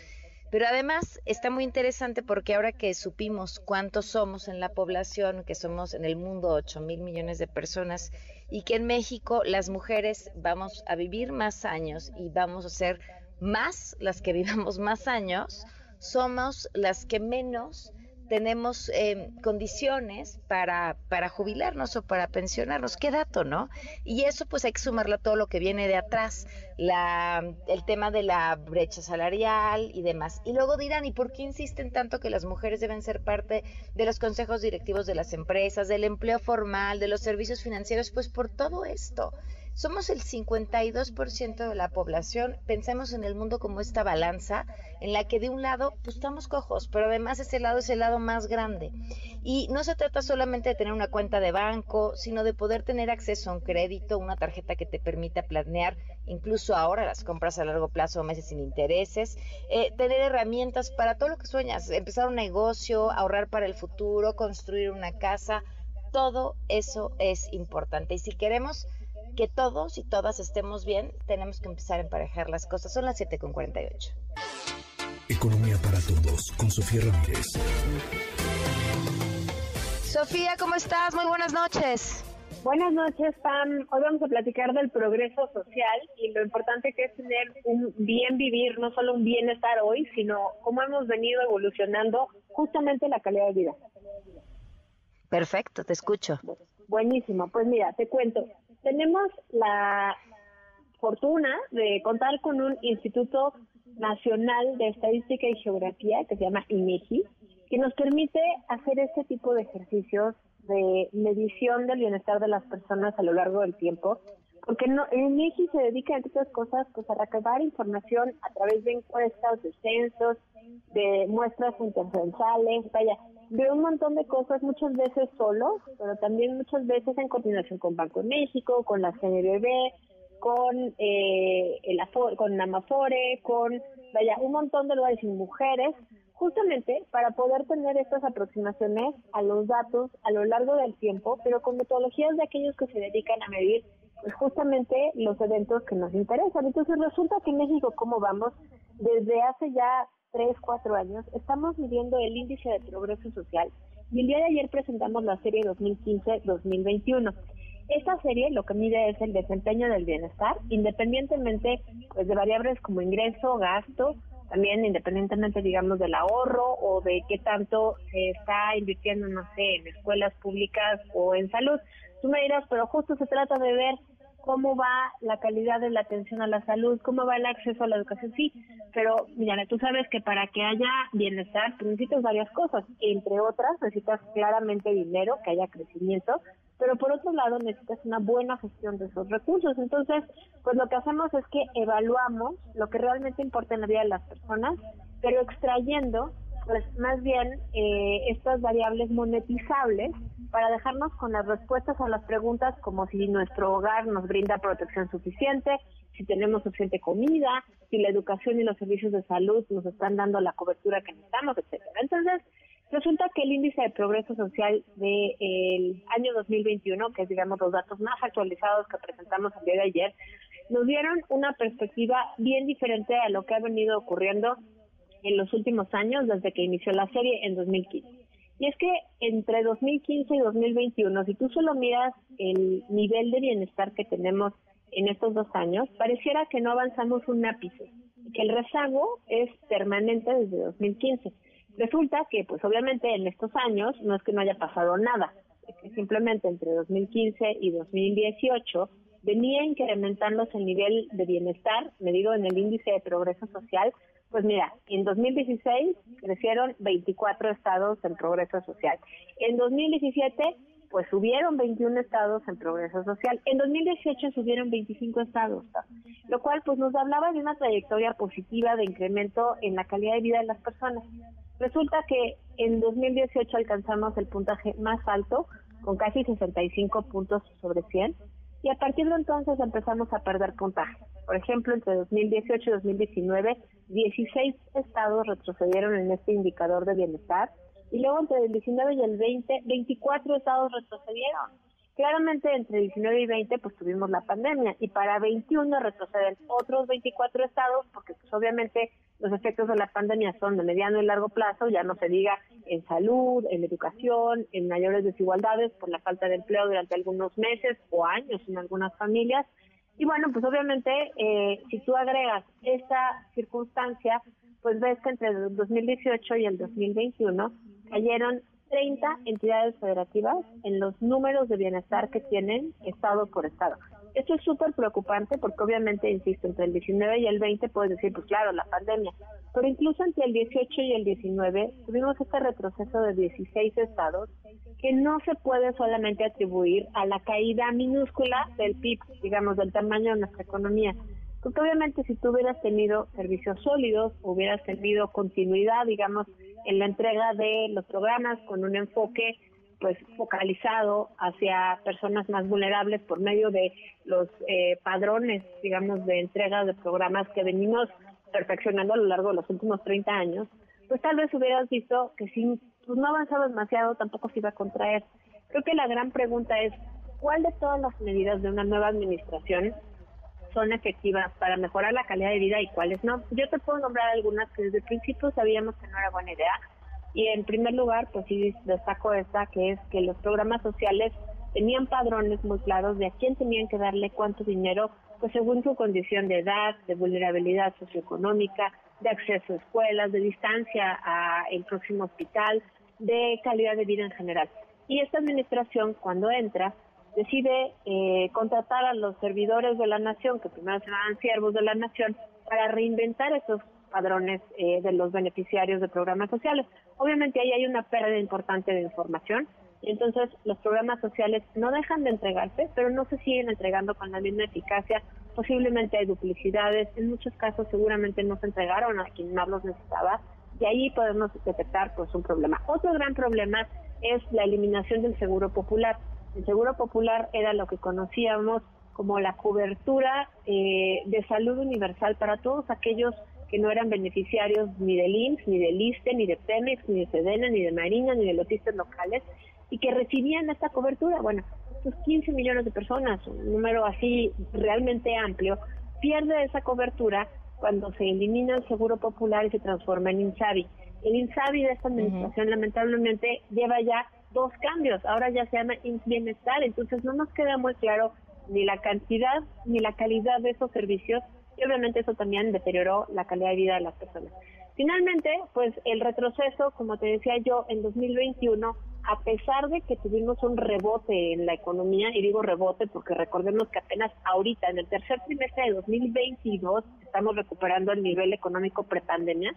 Pero además está muy interesante porque ahora que supimos cuántos somos en la población, que somos en el mundo 8 mil millones de personas, y que en México las mujeres vamos a vivir más años y vamos a ser más las que vivamos más años, somos las que menos tenemos eh, condiciones para, para jubilarnos o para pensionarnos. Qué dato, ¿no? Y eso pues hay que sumarlo a todo lo que viene de atrás, la, el tema de la brecha salarial y demás. Y luego dirán, ¿y por qué insisten tanto que las mujeres deben ser parte de los consejos directivos de las empresas, del empleo formal, de los servicios financieros? Pues por todo esto. Somos el 52% de la población. Pensemos en el mundo como esta balanza en la que de un lado pues estamos cojos, pero además ese lado es el lado más grande. Y no se trata solamente de tener una cuenta de banco, sino de poder tener acceso a un crédito, una tarjeta que te permita planear incluso ahora las compras a largo plazo meses sin intereses, eh, tener herramientas para todo lo que sueñas, empezar un negocio, ahorrar para el futuro, construir una casa. Todo eso es importante. Y si queremos que todos y todas estemos bien, tenemos que empezar a emparejar las cosas. Son las 7.48. Economía para todos, con Sofía Ramírez. Sofía, ¿cómo estás? Muy buenas noches. Buenas noches, Pam. Hoy vamos a platicar del progreso social y lo importante que es tener un bien vivir, no solo un bienestar hoy, sino cómo hemos venido evolucionando justamente la calidad de vida. Perfecto, te escucho. Buenísimo. Pues mira, te cuento. Tenemos la fortuna de contar con un Instituto Nacional de Estadística y Geografía que se llama INEGI, que nos permite hacer este tipo de ejercicios de medición del bienestar de las personas a lo largo del tiempo, porque no, INEGI se dedica, entre otras cosas, pues a recabar información a través de encuestas, de censos, de muestras intercensales, vaya, de un montón de cosas, muchas veces solo, pero también muchas veces en coordinación con Banco de México, con la CNBB, con eh, el con Amafore, con, vaya, un montón de lugares y mujeres, justamente para poder tener estas aproximaciones a los datos a lo largo del tiempo, pero con metodologías de aquellos que se dedican a medir pues justamente los eventos que nos interesan. Entonces resulta que en México, ¿cómo vamos? Desde hace ya tres, cuatro años, estamos midiendo el índice de progreso social y el día de ayer presentamos la serie 2015-2021. Esta serie lo que mide es el desempeño del bienestar, independientemente pues, de variables como ingreso, gasto, también independientemente, digamos, del ahorro o de qué tanto se está invirtiendo, no sé, en escuelas públicas o en salud. Tú me dirás, pero justo se trata de ver cómo va la calidad de la atención a la salud, cómo va el acceso a la educación, sí, pero mira, tú sabes que para que haya bienestar necesitas varias cosas, entre otras necesitas claramente dinero, que haya crecimiento, pero por otro lado necesitas una buena gestión de esos recursos. Entonces, pues lo que hacemos es que evaluamos lo que realmente importa en la vida de las personas, pero extrayendo pues más bien eh, estas variables monetizables para dejarnos con las respuestas a las preguntas como si nuestro hogar nos brinda protección suficiente, si tenemos suficiente comida, si la educación y los servicios de salud nos están dando la cobertura que necesitamos, etcétera. Entonces, resulta que el índice de progreso social del año 2021, que es digamos los datos más actualizados que presentamos el día de ayer, nos dieron una perspectiva bien diferente a lo que ha venido ocurriendo en los últimos años desde que inició la serie en 2015. Y es que entre 2015 y 2021, si tú solo miras el nivel de bienestar que tenemos en estos dos años, pareciera que no avanzamos un ápice, que el rezago es permanente desde 2015. Resulta que, pues obviamente en estos años no es que no haya pasado nada, es que simplemente entre 2015 y 2018 venía incrementándose el nivel de bienestar medido en el índice de progreso social pues mira, en 2016 crecieron 24 estados en progreso social. En 2017 pues subieron 21 estados en progreso social. En 2018 subieron 25 estados, lo cual pues nos hablaba de una trayectoria positiva de incremento en la calidad de vida de las personas. Resulta que en 2018 alcanzamos el puntaje más alto, con casi 65 puntos sobre 100, y a partir de entonces empezamos a perder puntaje. Por ejemplo, entre 2018 y 2019, 16 estados retrocedieron en este indicador de bienestar y luego entre el 19 y el 20, 24 estados retrocedieron. Claramente entre 19 y 20 pues tuvimos la pandemia y para 21 retroceden otros 24 estados porque pues obviamente los efectos de la pandemia son de mediano y largo plazo, ya no se diga en salud, en educación, en mayores desigualdades por la falta de empleo durante algunos meses o años en algunas familias. Y bueno, pues obviamente eh, si tú agregas esta circunstancia, pues ves que entre el 2018 y el 2021 cayeron 30 entidades federativas en los números de bienestar que tienen estado por estado. Esto es súper preocupante porque obviamente, insisto, entre el 19 y el 20 puedes decir, pues claro, la pandemia, pero incluso entre el 18 y el 19 tuvimos este retroceso de 16 estados que no se puede solamente atribuir a la caída minúscula del PIB, digamos, del tamaño de nuestra economía. Porque obviamente si tú hubieras tenido servicios sólidos, hubieras tenido continuidad, digamos, en la entrega de los programas con un enfoque pues focalizado hacia personas más vulnerables por medio de los eh, padrones, digamos, de entrega de programas que venimos perfeccionando a lo largo de los últimos 30 años, pues tal vez hubieras visto que si pues, no avanzaba demasiado tampoco se iba a contraer. Creo que la gran pregunta es, ¿cuál de todas las medidas de una nueva administración son efectivas para mejorar la calidad de vida y cuáles no? Yo te puedo nombrar algunas que desde el principio sabíamos que no era buena idea, y en primer lugar, pues sí destaco esta, que es que los programas sociales tenían padrones muy claros de a quién tenían que darle cuánto dinero, pues según su condición de edad, de vulnerabilidad socioeconómica, de acceso a escuelas, de distancia a el próximo hospital, de calidad de vida en general. Y esta administración, cuando entra, decide eh, contratar a los servidores de la nación, que primero se llamaban siervos de la nación, para reinventar esos padrones eh, de los beneficiarios de programas sociales. Obviamente ahí hay una pérdida importante de información y entonces los programas sociales no dejan de entregarse, pero no se siguen entregando con la misma eficacia. Posiblemente hay duplicidades, en muchos casos seguramente no se entregaron a quien más los necesitaba y ahí podemos detectar pues un problema. Otro gran problema es la eliminación del seguro popular. El seguro popular era lo que conocíamos como la cobertura eh, de salud universal para todos aquellos que no eran beneficiarios ni del IMSS, ni del ISTE, ni de Pemex, ni de Sedena, ni de Marina, ni de los ISTES locales, y que recibían esta cobertura. Bueno, estos 15 millones de personas, un número así realmente amplio, pierde esa cobertura cuando se elimina el Seguro Popular y se transforma en INSABI. El INSABI de esta administración lamentablemente lleva ya dos cambios, ahora ya se llama Bienestar, entonces no nos queda muy claro ni la cantidad ni la calidad de esos servicios y obviamente eso también deterioró la calidad de vida de las personas. Finalmente, pues el retroceso, como te decía yo, en 2021, a pesar de que tuvimos un rebote en la economía, y digo rebote porque recordemos que apenas ahorita, en el tercer trimestre de 2022, estamos recuperando el nivel económico prepandemia.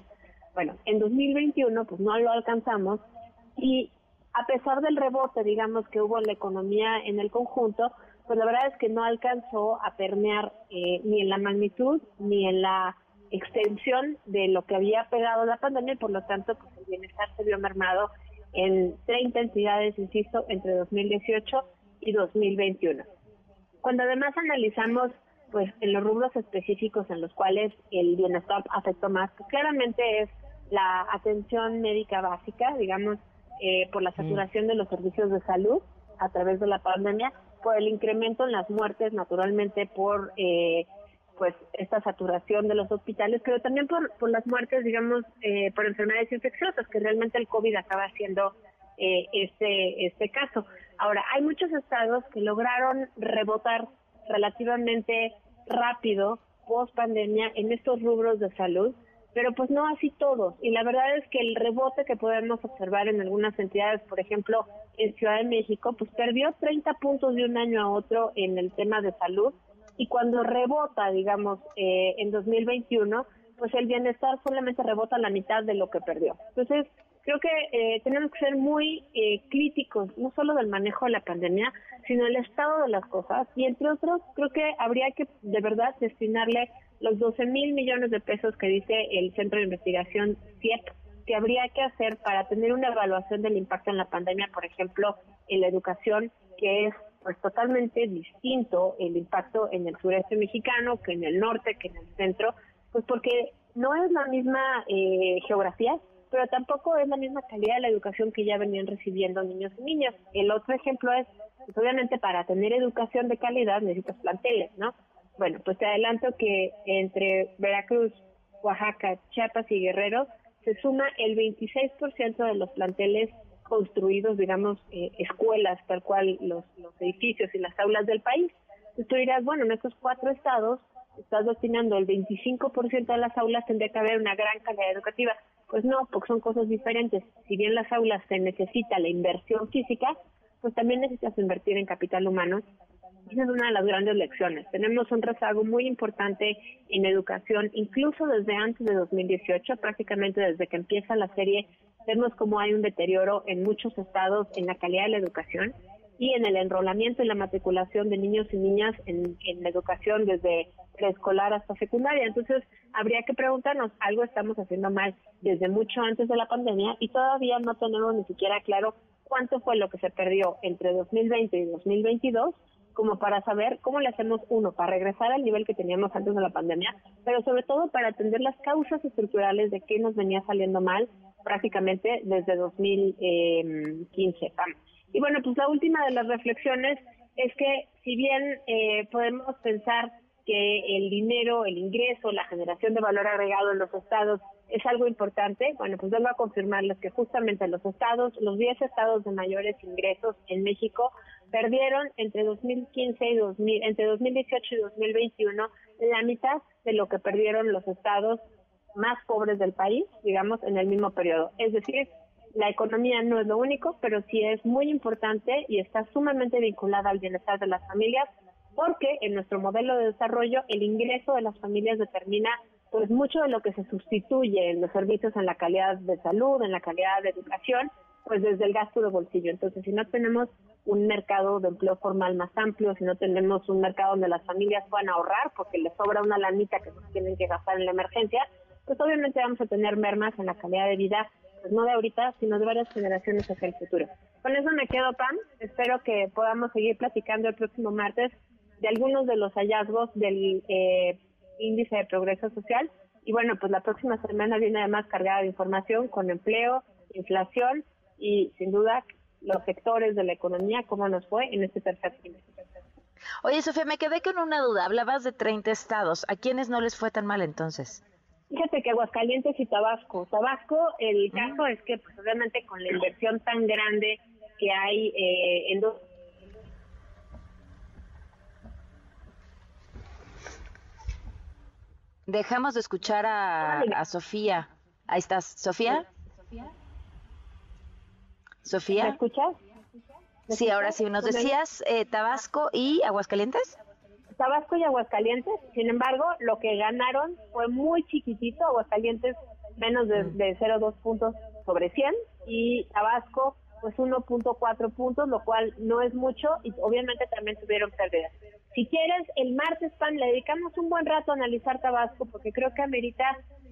Bueno, en 2021 pues no lo alcanzamos y a pesar del rebote, digamos, que hubo en la economía en el conjunto, pues la verdad es que no alcanzó a permear eh, ni en la magnitud ni en la extensión de lo que había pegado la pandemia y por lo tanto pues el bienestar se vio mermado en 30 entidades, insisto, entre 2018 y 2021. Cuando además analizamos pues en los rubros específicos en los cuales el bienestar afectó más, pues claramente es la atención médica básica, digamos, eh, por la mm. saturación de los servicios de salud a través de la pandemia, por el incremento en las muertes, naturalmente por eh, pues esta saturación de los hospitales, pero también por, por las muertes, digamos, eh, por enfermedades infecciosas, que realmente el COVID acaba haciendo eh, este, este caso. Ahora, hay muchos estados que lograron rebotar relativamente rápido post pandemia en estos rubros de salud, pero pues no así todos. Y la verdad es que el rebote que podemos observar en algunas entidades, por ejemplo, en Ciudad de México, pues perdió 30 puntos de un año a otro en el tema de salud y cuando rebota, digamos, eh, en 2021, pues el bienestar solamente rebota la mitad de lo que perdió. Entonces, creo que eh, tenemos que ser muy eh, críticos, no solo del manejo de la pandemia, sino el estado de las cosas. Y entre otros, creo que habría que de verdad destinarle los 12 mil millones de pesos que dice el Centro de Investigación CIEP que habría que hacer para tener una evaluación del impacto en la pandemia, por ejemplo, en la educación, que es pues totalmente distinto el impacto en el sureste mexicano que en el norte, que en el centro, pues porque no es la misma eh, geografía, pero tampoco es la misma calidad de la educación que ya venían recibiendo niños y niñas. El otro ejemplo es Pues obviamente para tener educación de calidad necesitas planteles, ¿no? Bueno, pues te adelanto que entre Veracruz, Oaxaca, Chiapas y Guerrero se suma el 26% de los planteles construidos, digamos, eh, escuelas, tal cual los, los edificios y las aulas del país. Entonces tú dirás, bueno, en estos cuatro estados estás destinando el 25% de las aulas, tendría que haber una gran calidad educativa. Pues no, porque son cosas diferentes. Si bien las aulas se necesita la inversión física, pues también necesitas invertir en capital humano. Esa es una de las grandes lecciones. Tenemos un rezago muy importante en educación, incluso desde antes de 2018, prácticamente desde que empieza la serie, vemos cómo hay un deterioro en muchos estados en la calidad de la educación y en el enrolamiento y la matriculación de niños y niñas en, en la educación desde preescolar hasta secundaria. Entonces, habría que preguntarnos, algo estamos haciendo mal desde mucho antes de la pandemia y todavía no tenemos ni siquiera claro cuánto fue lo que se perdió entre 2020 y 2022 como para saber cómo le hacemos uno para regresar al nivel que teníamos antes de la pandemia, pero sobre todo para atender las causas estructurales de qué nos venía saliendo mal prácticamente desde 2015. Y bueno, pues la última de las reflexiones es que si bien eh, podemos pensar que el dinero, el ingreso, la generación de valor agregado en los estados es algo importante, bueno, pues vengo a confirmarles que justamente los estados, los 10 estados de mayores ingresos en México perdieron entre 2015 y 2000, entre 2018 y 2021 la mitad de lo que perdieron los estados más pobres del país, digamos, en el mismo periodo. Es decir, la economía no es lo único, pero sí es muy importante y está sumamente vinculada al bienestar de las familias, porque en nuestro modelo de desarrollo el ingreso de las familias determina pues mucho de lo que se sustituye en los servicios en la calidad de salud, en la calidad de educación, pues desde el gasto de bolsillo. Entonces, si no tenemos un mercado de empleo formal más amplio, si no tenemos un mercado donde las familias puedan ahorrar porque les sobra una lanita que no tienen que gastar en la emergencia, pues obviamente vamos a tener mermas en la calidad de vida, pues no de ahorita, sino de varias generaciones hacia el futuro. Con eso me quedo, Pam. Espero que podamos seguir platicando el próximo martes de algunos de los hallazgos del eh, índice de progreso social. Y bueno, pues la próxima semana viene además cargada de información con empleo, inflación y sin duda los sectores de la economía, cómo nos fue en este tercer trimestre. Oye, Sofía, me quedé con una duda. Hablabas de 30 estados. ¿A quiénes no les fue tan mal entonces? Fíjate que Aguascalientes y Tabasco. Tabasco, el caso es que, pues obviamente, con la inversión tan grande que hay eh, en dos. Dejamos de escuchar a, a Sofía. Ahí estás. ¿Sofía? ¿Sofía? ¿Me escuchas? Sí, ahora sí. ¿Nos decías eh, Tabasco y Aguascalientes? Tabasco y Aguascalientes, sin embargo, lo que ganaron fue muy chiquitito, Aguascalientes menos de, de 0,2 puntos sobre 100 y Tabasco pues 1.4 puntos, lo cual no es mucho y obviamente también tuvieron pérdidas. Si quieres, el martes, Pan, le dedicamos un buen rato a analizar Tabasco porque creo que amerita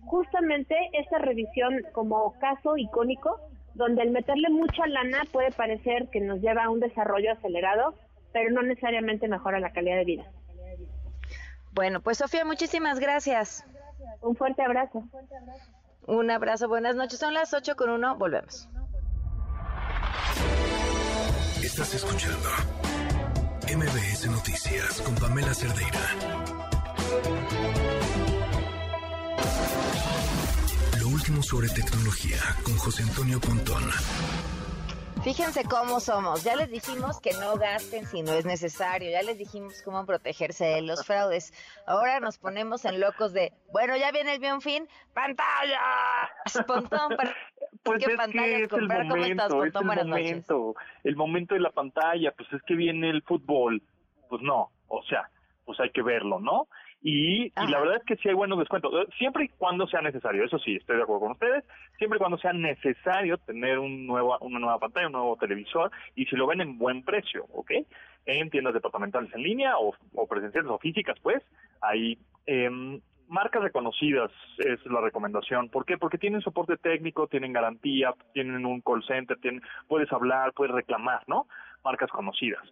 justamente esa revisión como caso icónico donde el meterle mucha lana puede parecer que nos lleva a un desarrollo acelerado, pero no necesariamente mejora la calidad de vida. Bueno, pues Sofía, muchísimas gracias. Un fuerte abrazo. Un abrazo, buenas noches. Son las 8 con 1, volvemos. Estás escuchando MBS Noticias con Pamela Cerdeira. Lo último sobre tecnología con José Antonio Pontón. Fíjense cómo somos. Ya les dijimos que no gasten si no es necesario. Ya les dijimos cómo protegerse de los fraudes. Ahora nos ponemos en locos de, bueno, ya viene el bien fin, pantalla. *laughs* Pontón, para... Pues ¿Qué es pantallas que es el momento, es el noches. momento, el momento de la pantalla, pues es que viene el fútbol, pues no, o sea, pues hay que verlo, ¿no? Y, y la verdad es que sí hay buenos descuentos, eh, siempre y cuando sea necesario, eso sí, estoy de acuerdo con ustedes, siempre y cuando sea necesario tener un nuevo, una nueva pantalla, un nuevo televisor, y si lo ven en buen precio, ¿ok? En tiendas departamentales en línea o, o presenciales o físicas, pues, ahí em, marcas reconocidas es la recomendación. ¿Por qué? Porque tienen soporte técnico, tienen garantía, tienen un call center, tienen, puedes hablar, puedes reclamar, ¿no? Marcas conocidas.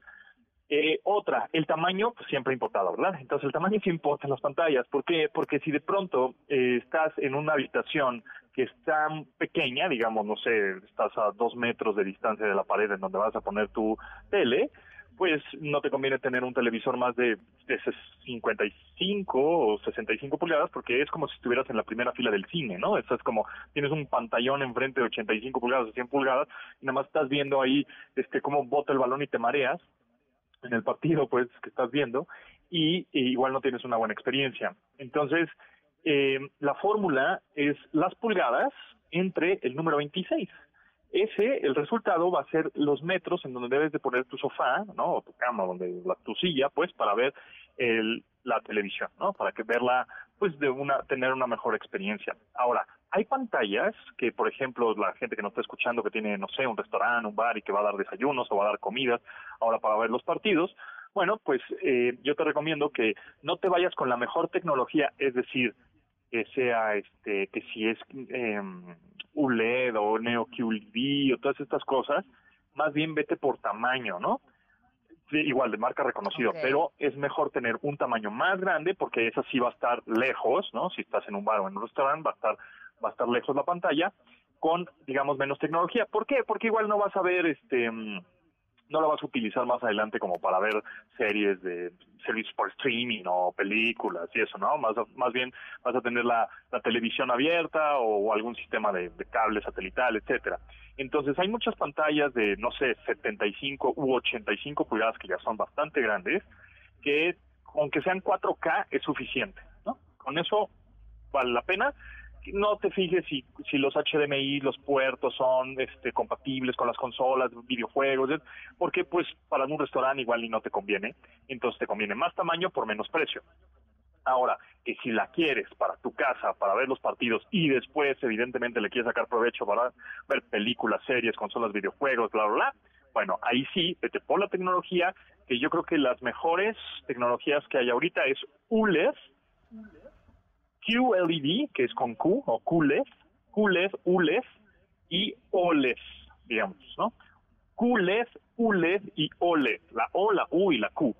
Eh, otra, el tamaño pues, siempre ha importado, ¿verdad? Entonces el tamaño sí importa en las pantallas. ¿Por qué? Porque si de pronto eh, estás en una habitación que está pequeña, digamos, no sé, estás a dos metros de distancia de la pared en donde vas a poner tu tele, pues no te conviene tener un televisor más de, de 55 o 65 pulgadas porque es como si estuvieras en la primera fila del cine, ¿no? Eso es como tienes un pantallón enfrente de 85 pulgadas o 100 pulgadas y nada más estás viendo ahí este cómo bota el balón y te mareas en el partido pues que estás viendo y, y igual no tienes una buena experiencia. Entonces, eh, la fórmula es las pulgadas entre el número 26 ese, el resultado va a ser los metros en donde debes de poner tu sofá, ¿no? O tu cama, donde la, tu silla, pues, para ver el, la televisión, ¿no? Para que verla, pues, de una, tener una mejor experiencia. Ahora, hay pantallas que, por ejemplo, la gente que nos está escuchando que tiene, no sé, un restaurante, un bar y que va a dar desayunos o va a dar comidas, ahora para ver los partidos, bueno, pues eh, yo te recomiendo que no te vayas con la mejor tecnología, es decir, que sea, este, que si es eh, ULED o Neo QLED o todas estas cosas, más bien vete por tamaño, ¿no? igual de marca reconocido, pero es mejor tener un tamaño más grande porque esa sí va a estar lejos, ¿no? Si estás en un bar o en un restaurante va a estar va a estar lejos la pantalla con digamos menos tecnología. ¿Por qué? Porque igual no vas a ver este mm, no la vas a utilizar más adelante como para ver series de servicios por streaming o películas y eso, ¿no? Más, más bien vas a tener la, televisión abierta o, algún sistema de, de, cable satelital, etcétera. Entonces hay muchas pantallas de, no sé, 75 u 85 pulgadas que ya son bastante grandes, que aunque sean 4K es suficiente, ¿no? Con eso vale la pena no te fijes si, los HDMI, los puertos son este, compatibles con las consolas, videojuegos, porque pues para un restaurante igual y no te conviene, entonces te conviene más tamaño por menos precio. Ahora, que si la quieres para tu casa, para ver los partidos y después evidentemente le quieres sacar provecho para ver películas, series, consolas, videojuegos, bla, bla, bla, bueno, ahí sí, vete por la tecnología, que yo creo que las mejores tecnologías que hay ahorita es ULED, QLED, que es con Q, o QLED, QLED, ULED y OLED, digamos, ¿no? QLED, ULED y OLED, la O, la U y la Q.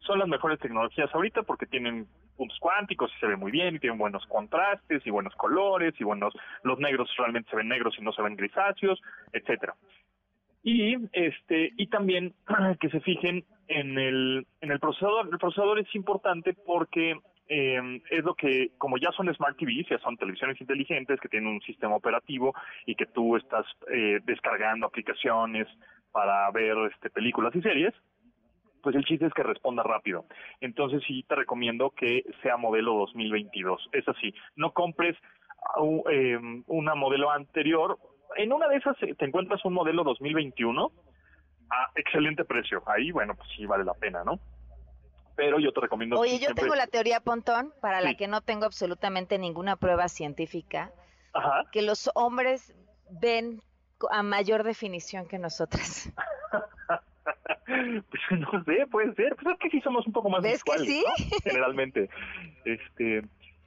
Son las mejores tecnologías ahorita porque tienen puntos cuánticos y se ve muy bien y tienen buenos contrastes y buenos colores y buenos los negros realmente se ven negros y no se ven grisáceos, etcétera. Y este y también *clears throat* que se fijen en el en el procesador, el procesador es importante porque eh, es lo que, como ya son Smart TVs, ya son televisiones inteligentes que tienen un sistema operativo y que tú estás eh, descargando aplicaciones para ver este, películas y series, pues el chiste es que responda rápido. Entonces sí te recomiendo que sea modelo 2022. Es así, no compres eh, una modelo anterior. En una de esas te encuentras un modelo 2021 a excelente precio. Ahí, bueno, pues sí vale la pena, ¿no? Pero yo te recomiendo... Oye, yo tengo la teoría Pontón, para la que no tengo absolutamente ninguna prueba científica, que los hombres ven a mayor definición que nosotras. *laughs* pues no sé, puede ser, pues es que sí somos un poco más ¿Ves que sí? *laughs* generalmente. Este,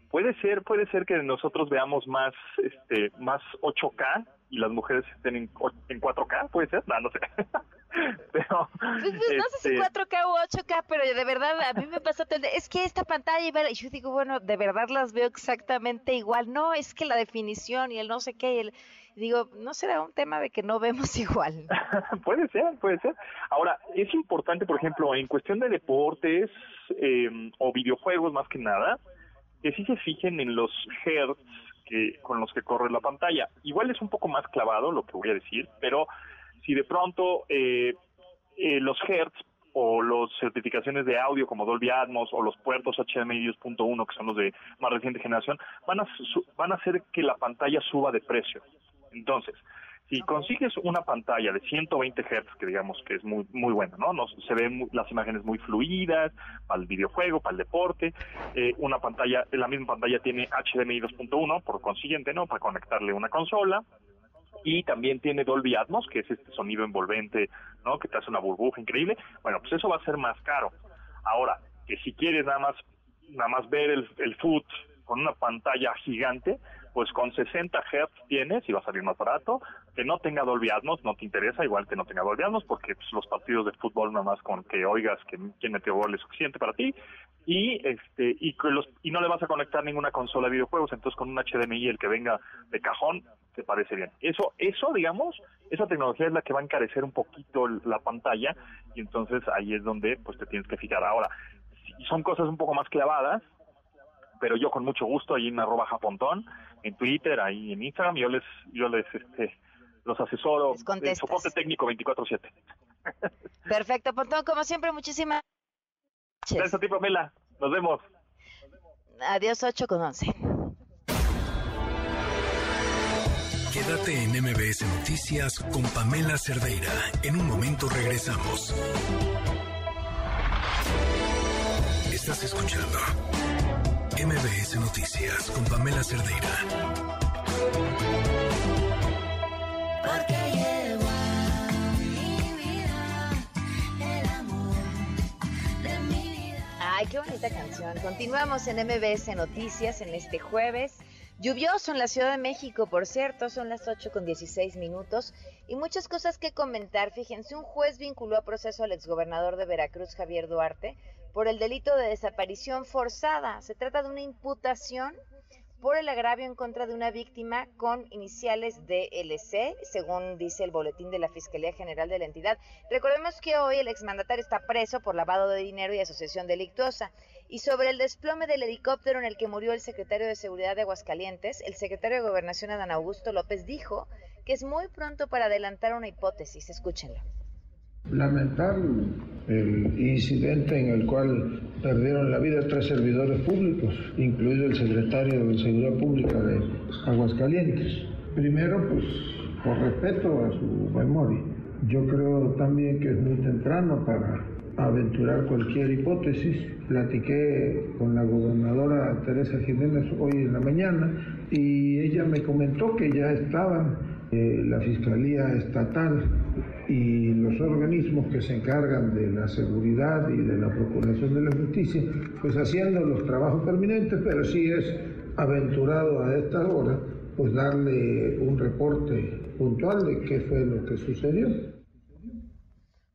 puede ser, puede ser que nosotros veamos más este más 8K y las mujeres estén en, en 4K, puede ser, no, no sé. *laughs* pero pues, pues, no sé si 4K este o 8K, pero de verdad a mí me pasa es que esta pantalla y yo digo, bueno, de verdad las veo exactamente igual. No, es que la definición y el no sé qué, el, digo, ¿no será un tema de que no vemos *laughs* igual? *laughs* puede ser, puede ser. Ahora, es importante, por ejemplo, en cuestión de deportes eh, o videojuegos más que nada, que sí se fijen en los hertz que, con los que corre la pantalla. Igual es un poco más clavado lo que voy a decir, pero si de pronto eh, eh, los hertz o las certificaciones de audio como Dolby Atmos o los puertos HDMI 2.1 que son los de más reciente generación van a van a hacer que la pantalla suba de precio. Entonces, si consigues una pantalla de 120 Hz, que digamos que es muy muy buena, ¿no? Nos, se ven las imágenes muy fluidas para el videojuego, para el deporte. Eh, una pantalla, la misma pantalla tiene HDMI 2.1, por consiguiente, ¿no? Para conectarle una consola. Y también tiene Dolby Atmos, que es este sonido envolvente, ¿no? Que te hace una burbuja increíble. Bueno, pues eso va a ser más caro. Ahora, que si quieres nada más nada más ver el, el foot con una pantalla gigante, pues con 60 Hz tienes y va a salir más barato, que no tenga Dolby Atmos, no te interesa, igual que no tenga Dolby Atmos, porque pues, los partidos de fútbol nada más con que oigas que quién metió gol es suficiente para ti, y este y los y no le vas a conectar ninguna consola de videojuegos, entonces con un HDMI el que venga de cajón te parece bien. Eso eso digamos, esa tecnología es la que va a encarecer un poquito la pantalla y entonces ahí es donde pues te tienes que fijar. Ahora, son cosas un poco más clavadas, pero yo con mucho gusto ahí en arroba japontón, en Twitter, ahí en Instagram, yo les, yo les, este, los asesoro, en soporte técnico 24-7. Perfecto, Pontón, como siempre, muchísimas gracias. Gracias a ti, Pamela. Nos vemos. Adiós, 8 con 11. Quédate en MBS Noticias con Pamela Cerdeira. En un momento regresamos. Estás escuchando MBS Noticias con Pamela Cerdeira. Porque llevo a mi vida el amor de mi vida. Ay, qué bonita canción. Continuamos en MBS Noticias en este jueves. Lluvioso en la Ciudad de México, por cierto, son las 8 con 16 minutos y muchas cosas que comentar. Fíjense, un juez vinculó a proceso al exgobernador de Veracruz, Javier Duarte, por el delito de desaparición forzada. Se trata de una imputación por el agravio en contra de una víctima con iniciales de LC, según dice el boletín de la Fiscalía General de la entidad. Recordemos que hoy el exmandatario está preso por lavado de dinero y asociación delictuosa. Y sobre el desplome del helicóptero en el que murió el secretario de Seguridad de Aguascalientes, el secretario de Gobernación Adán Augusto López dijo que es muy pronto para adelantar una hipótesis. Escúchenlo. Lamentar el incidente en el cual perdieron la vida tres servidores públicos, incluido el secretario de Seguridad Pública de Aguascalientes. Primero, pues, por respeto a su memoria. Yo creo también que es muy temprano para aventurar cualquier hipótesis. Platiqué con la gobernadora Teresa Jiménez hoy en la mañana y ella me comentó que ya estaban eh, la Fiscalía Estatal y los organismos que se encargan de la seguridad y de la procuración de la justicia, pues haciendo los trabajos permanentes, pero sí es aventurado a esta hora, pues darle un reporte puntual de qué fue lo que sucedió.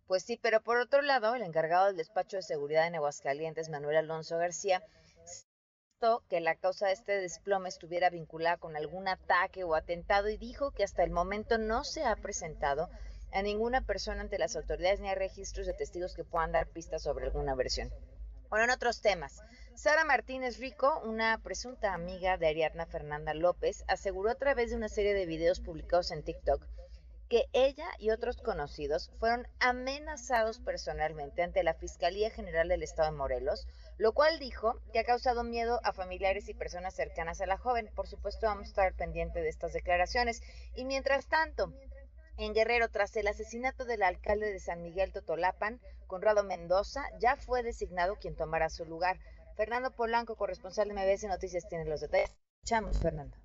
Pues sí, pero por otro lado, el encargado del despacho de seguridad en Aguascalientes, Manuel Alonso García, que la causa de este desplome estuviera vinculada con algún ataque o atentado y dijo que hasta el momento no se ha presentado a ninguna persona ante las autoridades ni a registros de testigos que puedan dar pistas sobre alguna versión. Bueno, en otros temas, Sara Martínez Rico, una presunta amiga de Ariadna Fernanda López, aseguró a través de una serie de videos publicados en TikTok que ella y otros conocidos fueron amenazados personalmente ante la Fiscalía General del Estado de Morelos, lo cual dijo que ha causado miedo a familiares y personas cercanas a la joven. Por supuesto, vamos a estar pendiente de estas declaraciones. Y mientras tanto, en Guerrero, tras el asesinato del alcalde de San Miguel Totolapan, Conrado Mendoza, ya fue designado quien tomará su lugar. Fernando Polanco, corresponsal de MBS Noticias, tiene los detalles. Escuchamos, Fernando.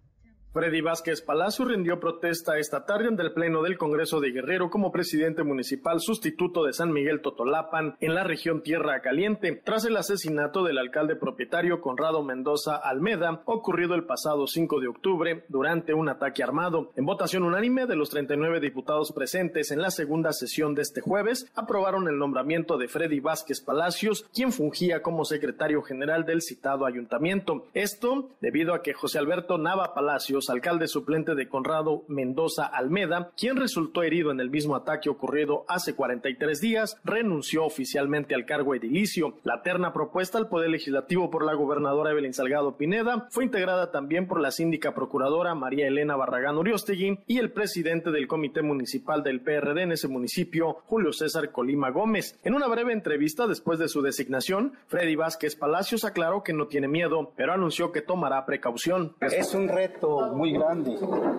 Freddy Vázquez Palacio rindió protesta esta tarde ante el Pleno del Congreso de Guerrero como presidente municipal sustituto de San Miguel Totolapan en la región Tierra Caliente, tras el asesinato del alcalde propietario Conrado Mendoza Almeda, ocurrido el pasado 5 de octubre durante un ataque armado. En votación unánime de los 39 diputados presentes en la segunda sesión de este jueves, aprobaron el nombramiento de Freddy Vázquez Palacios, quien fungía como secretario general del citado ayuntamiento. Esto debido a que José Alberto Nava Palacios alcalde suplente de Conrado Mendoza Almeda, quien resultó herido en el mismo ataque ocurrido hace 43 días, renunció oficialmente al cargo edilicio. La terna propuesta al Poder Legislativo por la gobernadora Evelyn Salgado Pineda fue integrada también por la síndica procuradora María Elena Barragán Uriostegui y el presidente del Comité Municipal del PRD en ese municipio, Julio César Colima Gómez. En una breve entrevista después de su designación, Freddy Vázquez Palacios aclaró que no tiene miedo, pero anunció que tomará precaución. Es un reto muy grande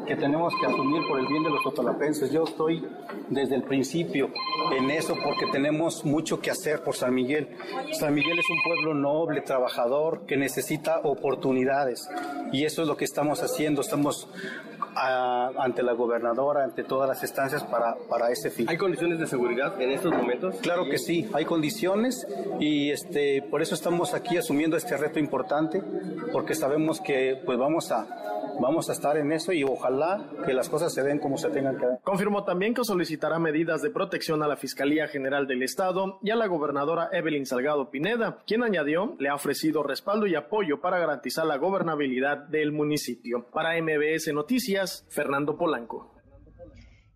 que tenemos que asumir por el bien de los totolapenses. Yo estoy desde el principio en eso porque tenemos mucho que hacer por San Miguel. San Miguel es un pueblo noble, trabajador, que necesita oportunidades y eso es lo que estamos haciendo. Estamos ante la gobernadora, ante todas las instancias para, para ese fin. ¿Hay condiciones de seguridad en estos momentos? Claro que sí, hay condiciones y este, por eso estamos aquí asumiendo este reto importante porque sabemos que pues vamos a vamos a estar en eso y ojalá que las cosas se den como se tengan que dar. Confirmó también que solicitará medidas de protección a la Fiscalía General del Estado y a la gobernadora Evelyn Salgado Pineda, quien añadió le ha ofrecido respaldo y apoyo para garantizar la gobernabilidad del municipio. Para MBS Noticias, Fernando Polanco.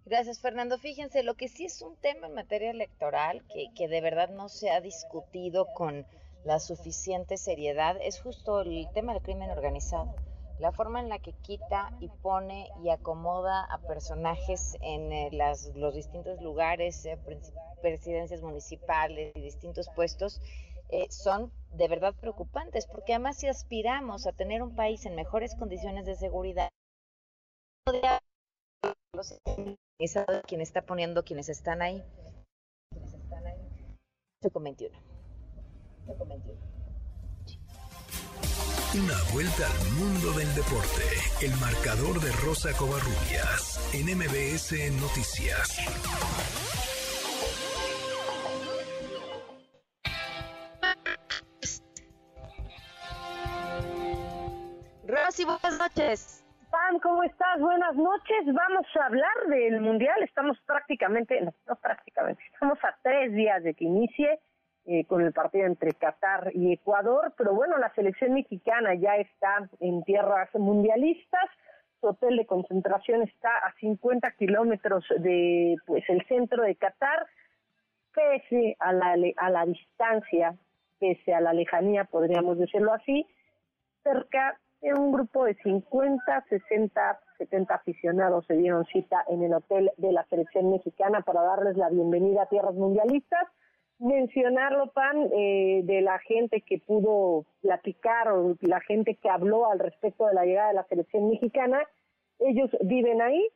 Gracias, Fernando. Fíjense, lo que sí es un tema en materia electoral que, que de verdad no se ha discutido con la suficiente seriedad es justo el tema del crimen organizado. La forma en la que quita y pone y acomoda a personajes en eh, las, los distintos lugares, eh, presidencias municipales y distintos puestos, eh, son de verdad preocupantes, porque además si aspiramos a tener un país en mejores condiciones de seguridad, quién está poniendo quienes están ahí. con 21. Una vuelta al mundo del deporte. El marcador de Rosa Covarrubias en MBS Noticias. Rosy, buenas noches. Pam, ¿cómo estás? Buenas noches. Vamos a hablar del Mundial. Estamos prácticamente, no prácticamente, estamos a tres días de que inicie eh, con el partido entre Qatar y Ecuador, pero bueno, la selección mexicana ya está en tierras mundialistas, su hotel de concentración está a 50 kilómetros de pues el centro de Qatar, pese a la, a la distancia, pese a la lejanía, podríamos decirlo así, cerca un grupo de 50, 60, 70 aficionados se dieron cita en el hotel de la selección mexicana para darles la bienvenida a tierras mundialistas mencionarlo, Pan, eh, de la gente que pudo platicar o la gente que habló al respecto de la llegada de la selección mexicana. Ellos viven ahí,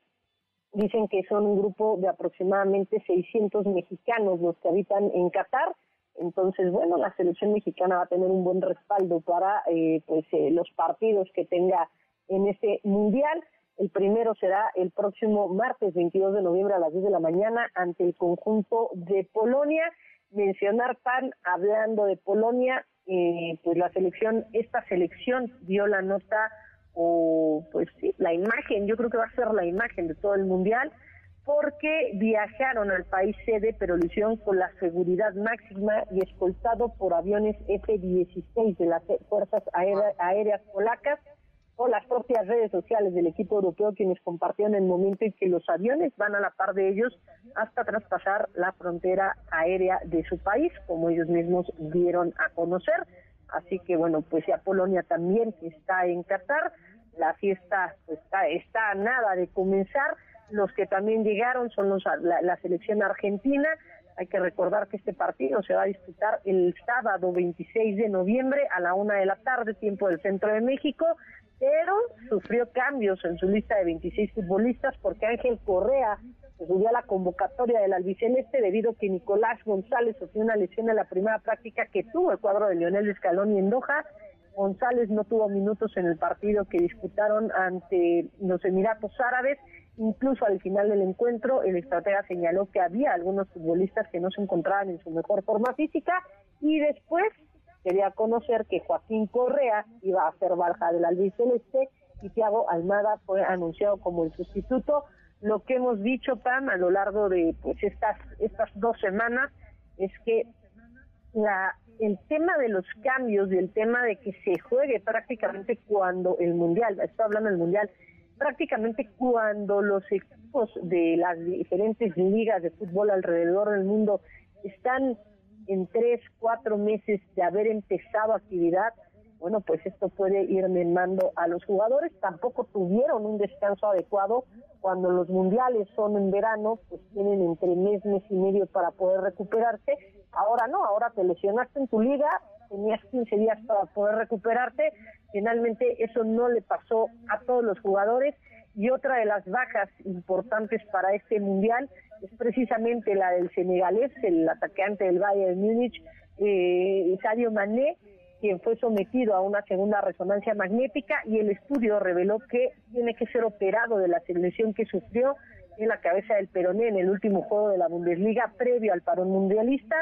dicen que son un grupo de aproximadamente 600 mexicanos los que habitan en Qatar. Entonces, bueno, la selección mexicana va a tener un buen respaldo para eh, pues eh, los partidos que tenga en este mundial. El primero será el próximo martes 22 de noviembre a las 10 de la mañana ante el conjunto de Polonia mencionar pan hablando de Polonia, eh, pues la selección, esta selección dio la nota o pues sí, la imagen, yo creo que va a ser la imagen de todo el mundial porque viajaron al país sede, pero lo hicieron con la seguridad máxima y escoltado por aviones F-16 de las Fuerzas Aéreas Polacas o las propias redes sociales del equipo europeo quienes compartieron el momento en que los aviones van a la par de ellos hasta traspasar la frontera aérea de su país, como ellos mismos dieron a conocer. Así que bueno, pues ya Polonia también está en Qatar, la fiesta pues, está, está a nada de comenzar. Los que también llegaron son los, la, la selección argentina. Hay que recordar que este partido se va a disputar el sábado 26 de noviembre a la una de la tarde, tiempo del centro de México pero sufrió cambios en su lista de 26 futbolistas porque Ángel Correa se subió a la convocatoria del albiceleste debido a que Nicolás González sufrió una lesión en la primera práctica que tuvo el cuadro de Lionel Scaloni en Doha. González no tuvo minutos en el partido que disputaron ante los Emiratos Árabes. Incluso al final del encuentro, el estratega señaló que había algunos futbolistas que no se encontraban en su mejor forma física y después quería conocer que Joaquín Correa iba a ser baja del albiceleste y Thiago Almada fue anunciado como el sustituto. Lo que hemos dicho, Pam, a lo largo de pues estas, estas dos semanas es que la, el tema de los cambios y el tema de que se juegue prácticamente cuando el Mundial, estoy hablando del Mundial, prácticamente cuando los equipos de las diferentes ligas de fútbol alrededor del mundo están en tres, cuatro meses de haber empezado actividad, bueno, pues esto puede ir mermando a los jugadores. Tampoco tuvieron un descanso adecuado. Cuando los mundiales son en verano, pues tienen entre mes, mes y medio para poder recuperarse. Ahora no, ahora te lesionaste en tu liga, tenías 15 días para poder recuperarte. Finalmente eso no le pasó a todos los jugadores. Y otra de las bajas importantes para este mundial es precisamente la del senegalés, el atacante del de Múnich, eh, Mané, quien fue sometido a una segunda resonancia magnética y el estudio reveló que tiene que ser operado de la lesión que sufrió en la cabeza del peroné en el último juego de la Bundesliga previo al parón mundialista.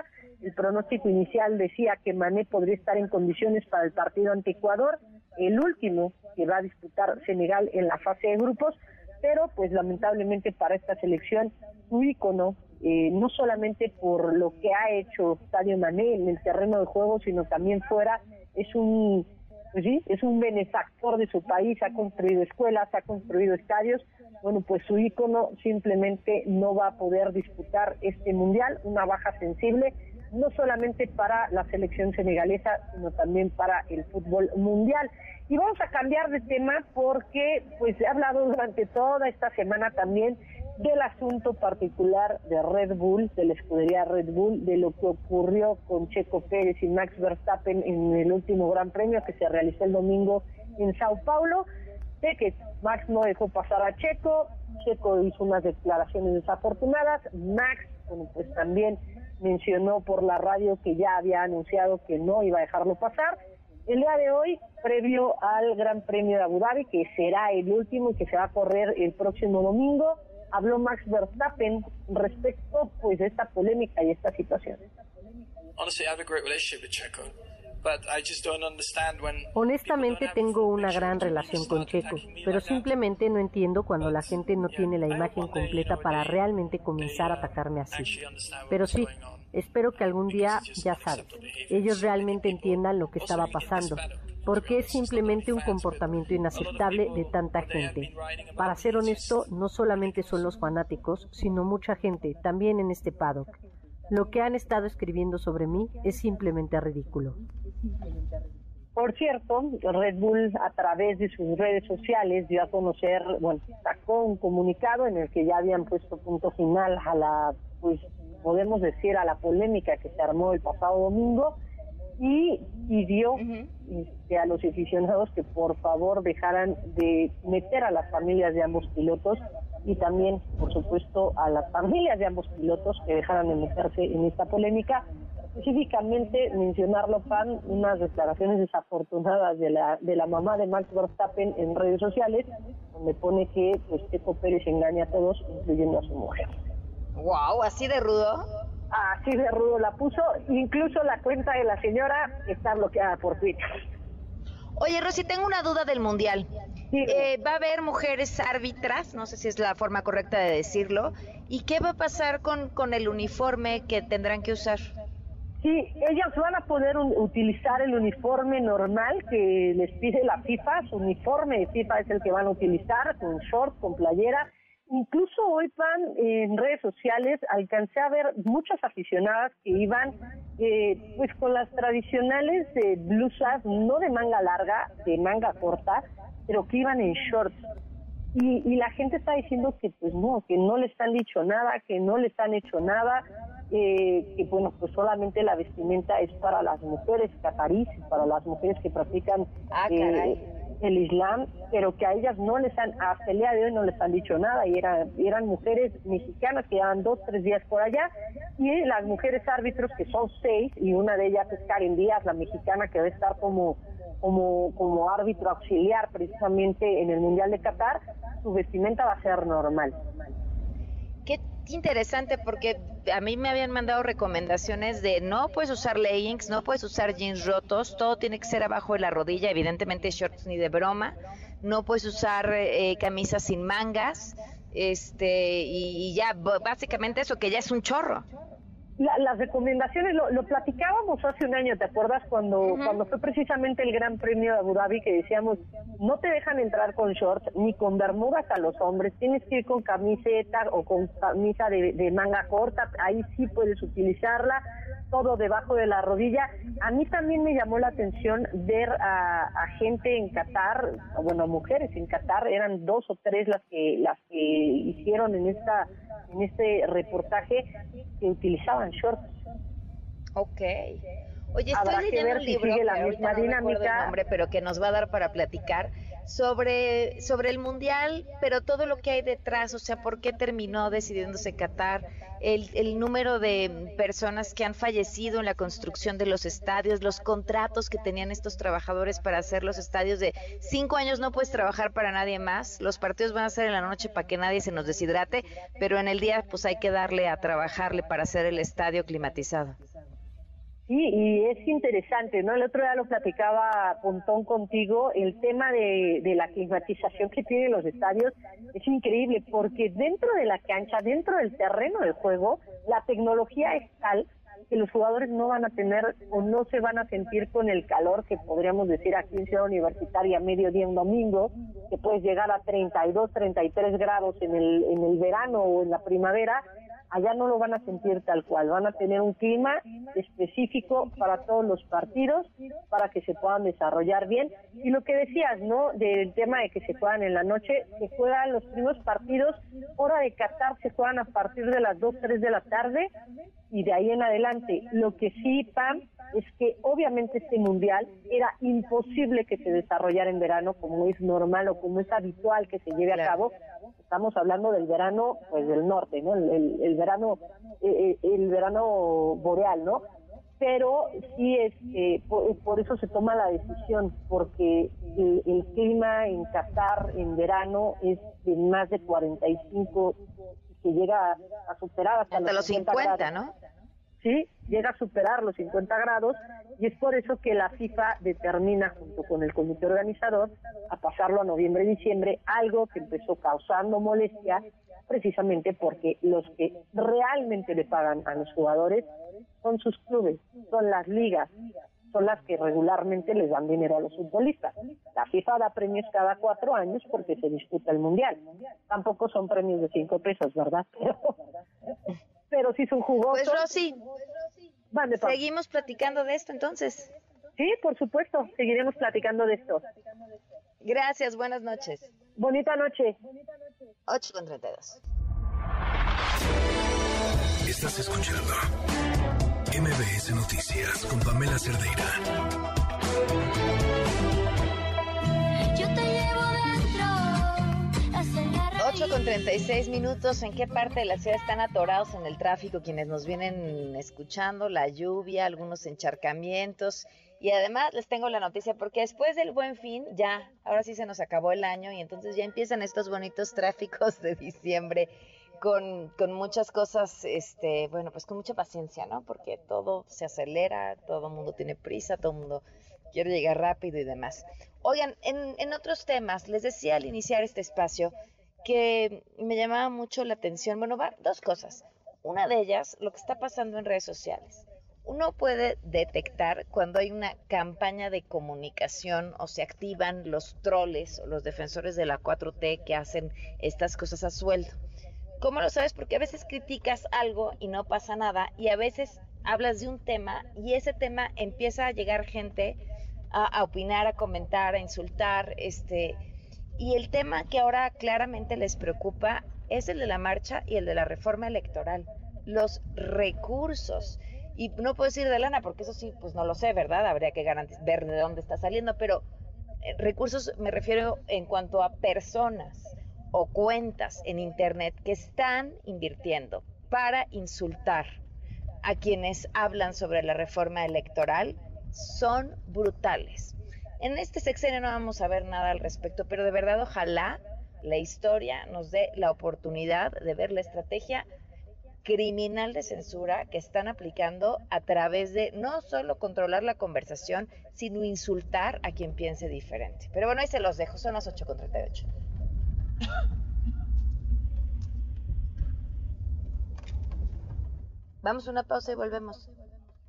El pronóstico inicial decía que Mané podría estar en condiciones para el partido ante Ecuador, el último que va a disputar Senegal en la fase de grupos, pero pues lamentablemente para esta selección su ícono, eh, no solamente por lo que ha hecho Sadio Mané en el terreno de juego, sino también fuera, es un pues sí, es un benefactor de su país, ha construido escuelas, ha construido estadios, bueno, pues su ícono simplemente no va a poder disputar este mundial, una baja sensible, no solamente para la selección senegalesa, sino también para el fútbol mundial. Y vamos a cambiar de tema porque pues he hablado durante toda esta semana también del asunto particular de Red Bull, de la escudería Red Bull, de lo que ocurrió con Checo Pérez y Max Verstappen en el último Gran Premio que se realizó el domingo en Sao Paulo, de que Max no dejó pasar a Checo, Checo hizo unas declaraciones desafortunadas, Max, bueno, pues también mencionó por la radio que ya había anunciado que no iba a dejarlo pasar. El día de hoy, previo al Gran Premio de Abu Dhabi, que será el último y que se va a correr el próximo domingo, habló Max Verstappen respecto pues de esta polémica y esta situación. Honestamente tengo una gran relación con Checo, pero simplemente no entiendo cuando la gente no tiene la imagen completa para realmente comenzar a atacarme así. Pero sí, espero que algún día, ya sabes, ellos realmente entiendan lo que estaba pasando, porque es simplemente un comportamiento inaceptable de tanta gente. Para ser honesto, no solamente son los fanáticos, sino mucha gente, también en este paddock. Lo que han estado escribiendo sobre mí es simplemente ridículo. Por cierto, Red Bull a través de sus redes sociales dio a conocer, bueno, sacó un comunicado en el que ya habían puesto punto final a la, pues podemos decir, a la polémica que se armó el pasado domingo y pidió este, a los aficionados que por favor dejaran de meter a las familias de ambos pilotos y también, por supuesto, a las familias de ambos pilotos que dejaran de meterse en esta polémica. Específicamente mencionarlo, Pan, unas declaraciones desafortunadas de la, de la mamá de Max Verstappen en redes sociales, donde pone que pues, Checo Pérez engaña a todos, incluyendo a su mujer. Wow, así de rudo así de rudo la puso. Incluso la cuenta de la señora está bloqueada por Twitter. Oye, Rosy, tengo una duda del Mundial. Eh, ¿Va a haber mujeres árbitras? No sé si es la forma correcta de decirlo. ¿Y qué va a pasar con, con el uniforme que tendrán que usar? Sí, ellas van a poder utilizar el uniforme normal que les pide la FIFA. Su uniforme de FIFA es el que van a utilizar, con short, con playera Incluso hoy, Pan, en redes sociales alcancé a ver muchas aficionadas que iban eh, pues con las tradicionales eh, blusas, no de manga larga, de manga corta, pero que iban en shorts. Y, y la gente está diciendo que pues no, que no les han dicho nada, que no les han hecho nada, eh, que bueno, pues solamente la vestimenta es para las mujeres catarís, para las mujeres que practican ah, eh, el Islam, pero que a ellas no les han, hasta el día de hoy no les han dicho nada, y eran, eran mujeres mexicanas que llevan dos, tres días por allá, y las mujeres árbitros, que son seis, y una de ellas es Karen Díaz, la mexicana que debe estar como, como, como árbitro auxiliar precisamente en el Mundial de Qatar, su vestimenta va a ser normal. Qué interesante porque a mí me habían mandado recomendaciones de no puedes usar leggings, no puedes usar jeans rotos, todo tiene que ser abajo de la rodilla, evidentemente shorts ni de broma, no puedes usar eh, camisas sin mangas, este y, y ya básicamente eso que ya es un chorro las recomendaciones lo, platicábamos hace un año, ¿te acuerdas? Cuando, cuando fue precisamente el Gran Premio de Abu Dhabi que decíamos, no te dejan entrar con shorts ni con bermudas a los hombres, tienes que ir con camiseta o con camisa de, de manga corta, ahí sí puedes utilizarla, todo debajo de la rodilla. A mí también me llamó la atención ver a, a gente en Qatar, bueno, mujeres en Qatar, eran dos o tres las que las que hicieron en esta en este reportaje que utilizaban Ok. Oye, estoy leyendo un libro que la misma dinámica. el nombre, pero que nos va a dar para platicar sobre, sobre el mundial, pero todo lo que hay detrás, o sea, por qué terminó decidiéndose Qatar, el, el número de personas que han fallecido en la construcción de los estadios, los contratos que tenían estos trabajadores para hacer los estadios de cinco años no puedes trabajar para nadie más, los partidos van a ser en la noche para que nadie se nos deshidrate, pero en el día pues hay que darle a trabajarle para hacer el estadio climatizado. Sí, y es interesante, ¿no? El otro día lo platicaba Pontón contigo, el tema de, de la climatización que tienen los estadios es increíble, porque dentro de la cancha, dentro del terreno del juego, la tecnología es tal que los jugadores no van a tener o no se van a sentir con el calor que podríamos decir aquí en Ciudad Universitaria, mediodía un domingo, que puedes llegar a 32, 33 grados en el, en el verano o en la primavera, allá no lo van a sentir tal cual, van a tener un clima específico para todos los partidos, para que se puedan desarrollar bien. Y lo que decías, ¿no? Del tema de que se juegan en la noche, se juegan los primeros partidos, hora de Qatar se juegan a partir de las 2, 3 de la tarde y de ahí en adelante. Lo que sí, Pam, es que obviamente este mundial era imposible que se desarrollara en verano como es normal o como es habitual que se lleve a cabo. Estamos hablando del verano pues del norte, ¿no? El, el, verano eh, eh, el verano boreal, ¿no? Pero sí es que por, eso se toma la decisión porque el, clima en Qatar en verano es de más de 45 que llega a, superar hasta, los 50, ¿no? ¿Sí? Llega a superar los 50 grados y es por eso que la FIFA determina junto con el comité organizador a pasarlo a noviembre y diciembre, algo que empezó causando molestia precisamente porque los que realmente le pagan a los jugadores son sus clubes, son las ligas, son las que regularmente les dan dinero a los futbolistas. La FIFA da premios cada cuatro años porque se disputa el mundial. Tampoco son premios de cinco pesos, ¿verdad? *laughs* pero sí son jugosos. Pues Rosy, ¿seguimos platicando de esto entonces? Sí, por supuesto, seguiremos platicando de esto. Gracias, buenas noches. Bonita noche. 8 con 32. Estás escuchando MBS Noticias con Pamela Cerdeira. 8 con 36 minutos. ¿En qué parte de la ciudad están atorados en el tráfico quienes nos vienen escuchando? La lluvia, algunos encharcamientos. Y además les tengo la noticia porque después del buen fin, ya, ahora sí se nos acabó el año y entonces ya empiezan estos bonitos *laughs* tráficos de diciembre con, con muchas cosas, este, bueno, pues con mucha paciencia, ¿no? Porque todo se acelera, todo el mundo tiene prisa, todo el mundo quiere llegar rápido y demás. Oigan, en, en otros temas, les decía al iniciar este espacio que me llamaba mucho la atención. Bueno, va, dos cosas. Una de ellas, lo que está pasando en redes sociales. Uno puede detectar cuando hay una campaña de comunicación o se activan los troles o los defensores de la 4T que hacen estas cosas a sueldo. ¿Cómo lo sabes? Porque a veces criticas algo y no pasa nada y a veces hablas de un tema y ese tema empieza a llegar gente a, a opinar, a comentar, a insultar, este, y el tema que ahora claramente les preocupa es el de la marcha y el de la reforma electoral, los recursos. Y no puedo decir de lana, porque eso sí, pues no lo sé, ¿verdad? Habría que ver de dónde está saliendo, pero eh, recursos me refiero en cuanto a personas o cuentas en Internet que están invirtiendo para insultar a quienes hablan sobre la reforma electoral son brutales. En este sexenio no vamos a ver nada al respecto, pero de verdad ojalá la historia nos dé la oportunidad de ver la estrategia criminal de censura que están aplicando a través de no solo controlar la conversación, sino insultar a quien piense diferente. Pero bueno, ahí se los dejo, son las 8.38. Vamos a una pausa y volvemos.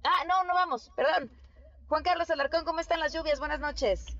Ah, no, no vamos, perdón. Juan Carlos Alarcón, ¿cómo están las lluvias? Buenas noches.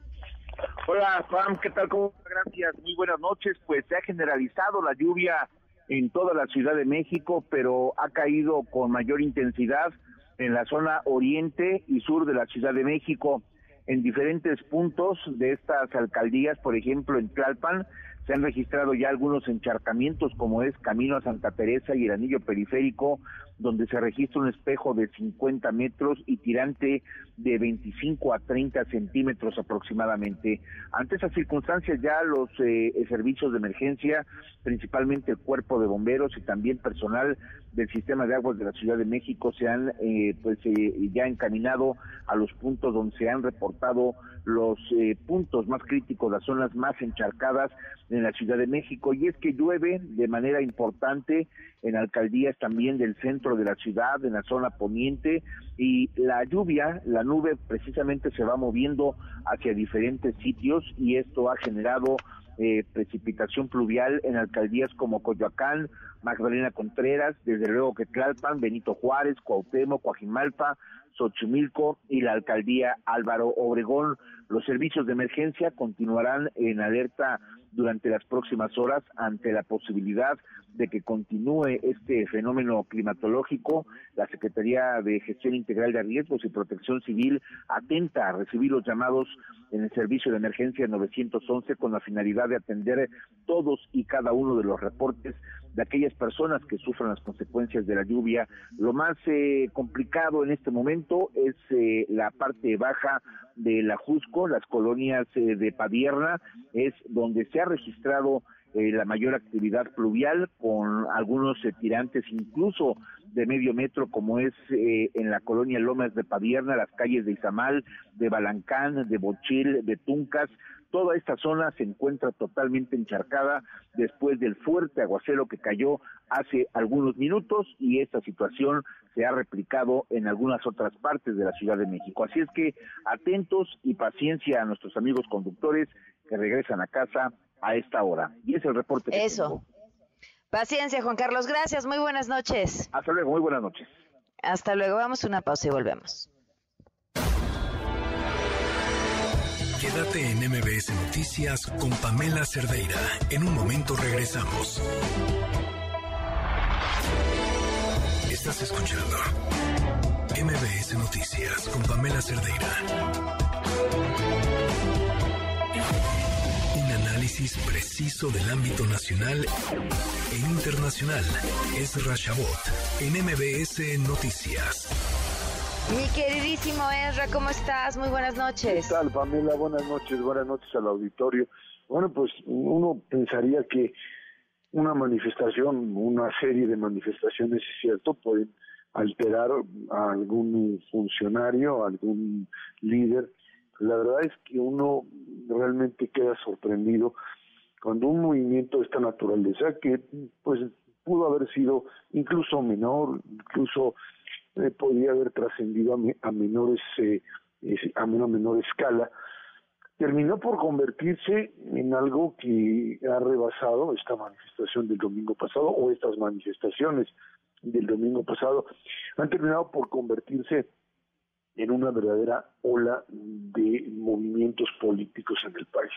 Hola, Juan, ¿qué tal? ¿Cómo Gracias, muy buenas noches. Pues se ha generalizado la lluvia en toda la Ciudad de México, pero ha caído con mayor intensidad en la zona oriente y sur de la Ciudad de México. En diferentes puntos de estas alcaldías, por ejemplo, en Tlalpan, se han registrado ya algunos encharcamientos, como es Camino a Santa Teresa y el anillo periférico, donde se registra un espejo de 50 metros y tirante de 25 a 30 centímetros aproximadamente. Ante esas circunstancias ya los eh, servicios de emergencia, principalmente el cuerpo de bomberos y también personal del sistema de aguas de la Ciudad de México se han eh, pues eh, ya encaminado a los puntos donde se han reportado los eh, puntos más críticos, las zonas más encharcadas en la Ciudad de México. Y es que llueve de manera importante en alcaldías también del centro de la ciudad, en la zona poniente, y la lluvia, la nube precisamente se va moviendo hacia diferentes sitios y esto ha generado eh, precipitación pluvial en alcaldías como Coyoacán, Magdalena Contreras, desde luego que Tlalpan, Benito Juárez, Cuauhtémoc, Coajimalpa, Xochimilco y la alcaldía Álvaro Obregón. Los servicios de emergencia continuarán en alerta durante las próximas horas ante la posibilidad de que continúe este fenómeno climatológico. La Secretaría de Gestión Integral de Riesgos y Protección Civil atenta a recibir los llamados en el servicio de emergencia 911 con la finalidad de atender todos y cada uno de los reportes de aquellas personas que sufran las consecuencias de la lluvia. Lo más eh, complicado en este momento es eh, la parte baja de la Jusco, las colonias eh, de Padierna, es donde se ha registrado la mayor actividad pluvial con algunos tirantes incluso de medio metro como es en la colonia Lomas de Padierna, las calles de Izamal, de Balancán, de Bochil, de Tuncas, Toda esta zona se encuentra totalmente encharcada después del fuerte aguacero que cayó hace algunos minutos y esta situación se ha replicado en algunas otras partes de la Ciudad de México. Así es que atentos y paciencia a nuestros amigos conductores que regresan a casa a esta hora. Y es el reporte. Que Eso. Paciencia, Juan Carlos. Gracias. Muy buenas noches. Hasta luego. Muy buenas noches. Hasta luego. Vamos a una pausa y volvemos. Quédate en MBS Noticias con Pamela Cerdeira. En un momento regresamos. Estás escuchando MBS Noticias con Pamela Cerdeira. Un análisis preciso del ámbito nacional e internacional. Es Rashabot en MBS Noticias. Mi queridísimo Ezra, ¿cómo estás? Muy buenas noches. ¿Qué tal, Pamela? Buenas noches, buenas noches al auditorio. Bueno, pues uno pensaría que una manifestación, una serie de manifestaciones, es cierto, pueden alterar a algún funcionario, algún líder. La verdad es que uno realmente queda sorprendido cuando un movimiento de esta naturaleza, que pues pudo haber sido incluso menor, incluso eh, podría haber trascendido a, menores a una menor escala terminó por convertirse en algo que ha rebasado esta manifestación del domingo pasado o estas manifestaciones del domingo pasado han terminado por convertirse en una verdadera ola de movimientos políticos en el país.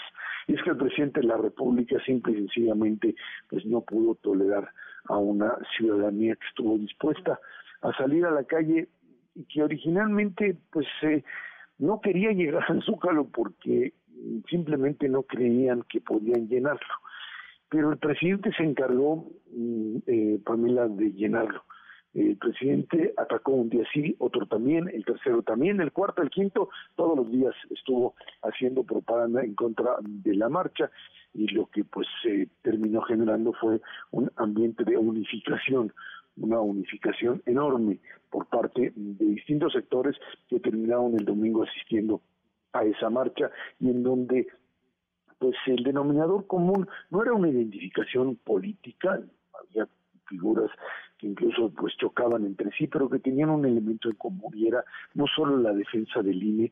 Y es que el presidente de la República simple y sencillamente pues no pudo tolerar a una ciudadanía que estuvo dispuesta a salir a la calle y que originalmente pues eh, no quería llegar al Zócalo porque simplemente no creían que podían llenarlo. Pero el presidente se encargó, mm, eh, Pamela, de llenarlo. El presidente atacó un día sí, otro también, el tercero también, el cuarto, el quinto, todos los días estuvo haciendo propaganda en contra de la marcha y lo que pues se terminó generando fue un ambiente de unificación una unificación enorme por parte de distintos sectores que terminaron el domingo asistiendo a esa marcha y en donde pues el denominador común no era una identificación política, había figuras que incluso pues chocaban entre sí, pero que tenían un elemento en común y era no solo la defensa del INE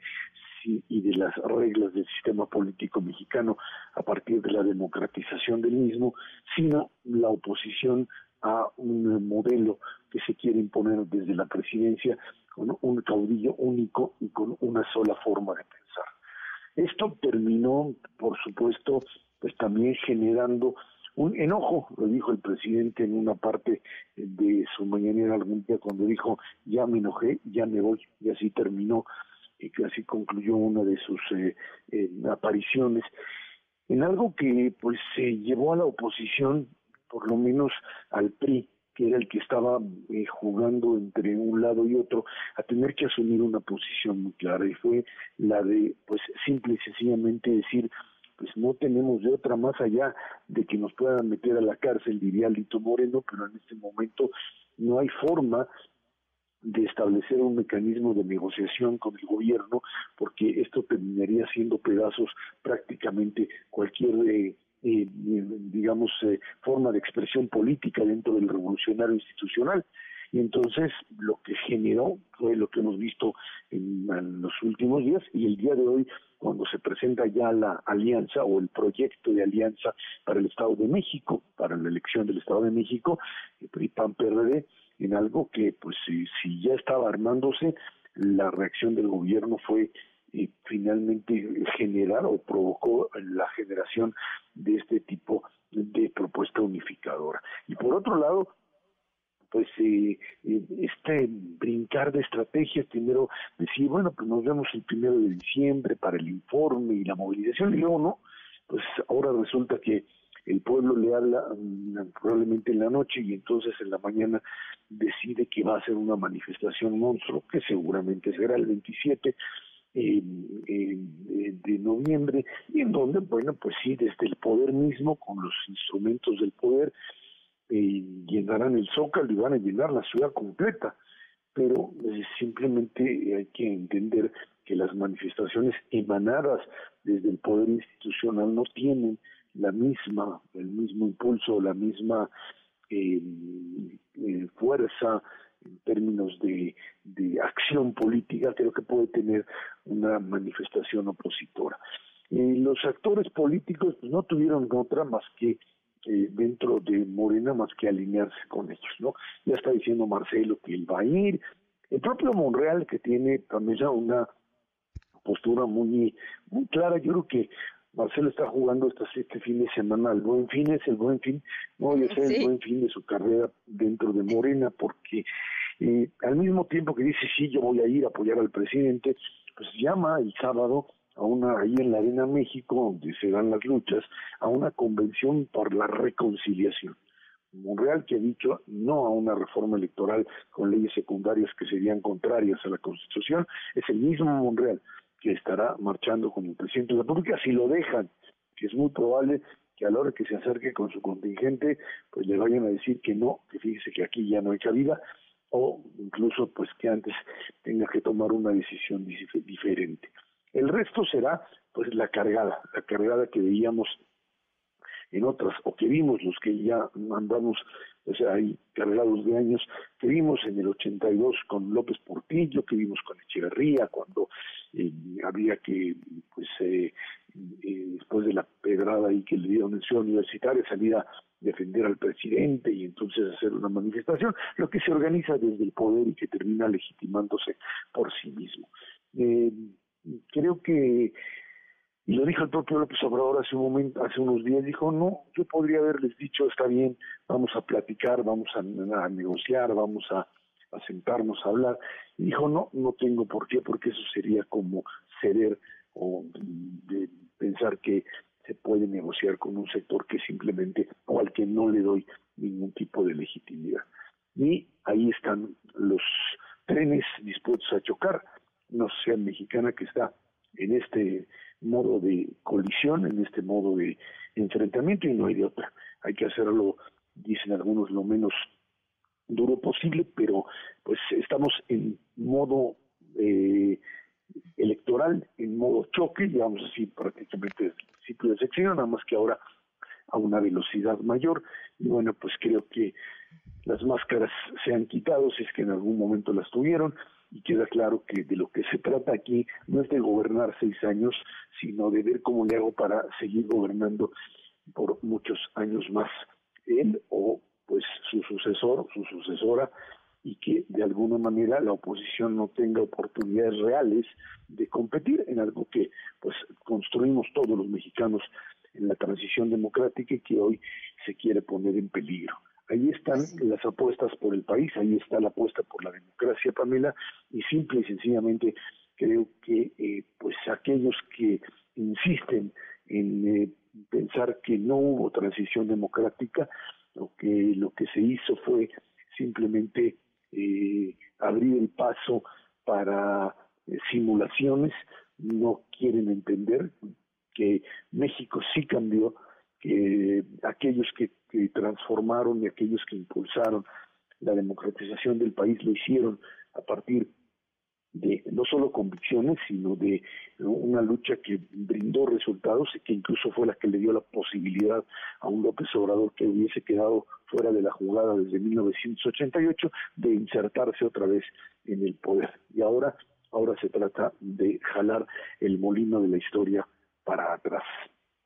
y de las reglas del sistema político mexicano a partir de la democratización del mismo, sino la oposición a un modelo que se quiere imponer desde la presidencia con un caudillo único y con una sola forma de pensar. Esto terminó, por supuesto, pues también generando un enojo, lo dijo el presidente en una parte de su mañanera algún día cuando dijo ya me enojé, ya me voy, y así terminó y así concluyó una de sus eh, eh, apariciones. En algo que pues se llevó a la oposición por lo menos al PRI, que era el que estaba eh, jugando entre un lado y otro, a tener que asumir una posición muy clara y fue la de, pues, simple y sencillamente decir, pues no tenemos de otra más allá de que nos puedan meter a la cárcel, diría Lito Moreno, pero en este momento no hay forma de establecer un mecanismo de negociación con el gobierno, porque esto terminaría siendo pedazos prácticamente cualquier, eh, eh, digamos, eh, forma de expresión política dentro del revolucionario institucional. Y entonces lo que generó fue lo que hemos visto en, los últimos días y el día de hoy cuando se presenta ya la alianza o el proyecto de alianza para el Estado de México, para la elección del Estado de México, el PRI-PAN-PRD, en algo que pues si, si ya estaba armándose, la reacción del gobierno fue eh, finalmente generar o provocó la generación de este tipo de propuesta unificadora. Y por otro lado, pues eh, eh, este brincar de estrategias, primero decir, bueno, pues nos vemos el primero de diciembre para el informe y la movilización, y luego no, pues ahora resulta que el pueblo le habla mm, probablemente en la noche y entonces en la mañana decide que va a ser una manifestación monstruo, que seguramente será el 27 de noviembre, y en donde, bueno, pues sí, desde el poder mismo, con los instrumentos del poder, eh, llenarán el zócalo y van a llenar la ciudad completa. Pero eh, simplemente hay que entender que las manifestaciones emanadas desde el poder institucional no tienen la misma, el mismo impulso, la misma eh, eh, fuerza en términos de, acción política, creo que puede tener una manifestación opositora. Los actores políticos pues, no tuvieron otra más que eh, dentro de Morena más que alinearse con ellos, ¿no? Ya está diciendo Marcelo que él va a ir, el propio Monreal que tiene también ya una postura muy muy clara, yo creo que Marcelo está jugando este, este fin de semana al buen fin, es el buen fin, no voy a ser el buen fin de su carrera dentro de Morena, porque eh, al mismo tiempo que dice sí, yo voy a ir a apoyar al presidente, pues llama el sábado a una ahí en la Arena México, donde se dan las luchas, a una convención por la reconciliación. Monreal que ha dicho no a una reforma electoral con leyes secundarias que serían contrarias a la Constitución, es el mismo Monreal que estará marchando con el presidente de la República si lo dejan, que es muy probable que a la hora que se acerque con su contingente, pues le vayan a decir que no, que fíjese que aquí ya no hay cabida, o incluso pues que antes tenga que tomar una decisión diferente. El resto será pues la cargada, la cargada que veíamos en otras, o que vimos los que ya andamos, o sea, ahí cargados de años, que vimos en el 82 con López Portillo, que vimos con Echeverría, cuando eh, había que, pues, eh, eh, después de la pedrada y que le dieron en Ciudad Universitaria, salir a defender al presidente y entonces hacer una manifestación, lo que se organiza desde el poder y que termina legitimándose por sí mismo. Creo que y lo dijo el propio López Obrador hace un momento, hace unos días, dijo, no, yo podría haberles dicho, está bien, vamos a platicar, vamos a, negociar, vamos a, sentarnos a hablar. Y dijo, no, no tengo por qué, porque eso sería como ceder o de pensar que se puede negociar con un sector que simplemente o al que no le doy ningún tipo de legitimidad. Y ahí están los trenes dispuestos a chocar una sociedad mexicana que está en este modo de colisión, en este modo de enfrentamiento y no hay de otra. Hay que hacerlo, dicen algunos, lo menos duro posible, pero pues estamos en modo eh, electoral, en modo choque, digamos así, prácticamente el principio de sección, nada más que ahora a una velocidad mayor. Y bueno, pues creo que las máscaras se han quitado, si es que en algún momento las tuvieron, y queda claro que de lo que se trata aquí no es de gobernar seis años, sino de ver cómo le hago para seguir gobernando por muchos años más él o pues su sucesor, su sucesora, y que de alguna manera la oposición no tenga oportunidades reales de competir en algo que pues construimos todos los mexicanos en la transición democrática y que hoy se quiere poner en peligro. Ahí están las apuestas por el país, ahí está la apuesta por la democracia, Pamela, y simple y sencillamente creo que eh, pues aquellos que insisten en eh, pensar que no hubo transición democrática, lo que lo que se hizo fue simplemente eh, abrir el paso para simulaciones, no quieren entender que México sí cambió, que aquellos que transformaron y aquellos que impulsaron la democratización del país lo hicieron a partir de no solo convicciones, sino de una lucha que brindó resultados y que incluso fue la que le dio la posibilidad a un López Obrador que hubiese quedado fuera de la jugada desde 1988 de insertarse otra vez en el poder. Y ahora, ahora se trata de jalar el molino de la historia para atrás.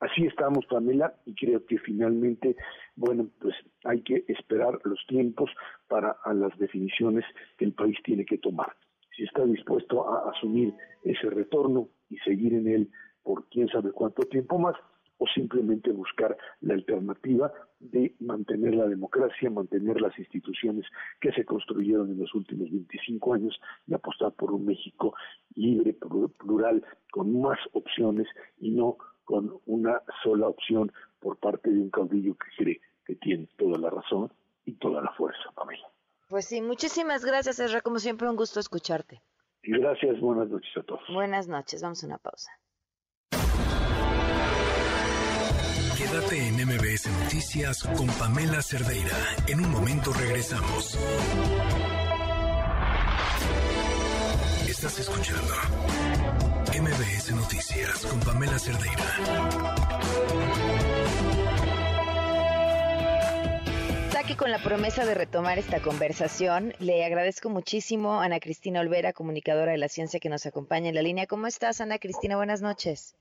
Así estamos, Pamela, y creo que finalmente, bueno, pues hay que esperar los tiempos para las definiciones que el país tiene que tomar. Si está dispuesto a asumir ese retorno y seguir en él por quién sabe cuánto tiempo más, o simplemente buscar la alternativa de mantener la democracia, mantener las instituciones que se construyeron en los últimos 25 años y apostar por un México libre, plural, con más opciones y no con una sola opción por parte de un caudillo que cree que tiene toda la razón y toda la fuerza, Pamela. Pues sí, muchísimas gracias, Ezra. Como siempre, un gusto escucharte. Y gracias, buenas noches a todos. Buenas noches, vamos a una pausa. Quédate en MBS Noticias con Pamela Cerdeira. En un momento regresamos. Estás escuchando MBS Noticias con Pamela Cerdeira. Aquí con la promesa de retomar esta conversación, le agradezco muchísimo a Ana Cristina Olvera, comunicadora de la ciencia que nos acompaña en la línea. ¿Cómo estás, Ana Cristina? Buenas noches.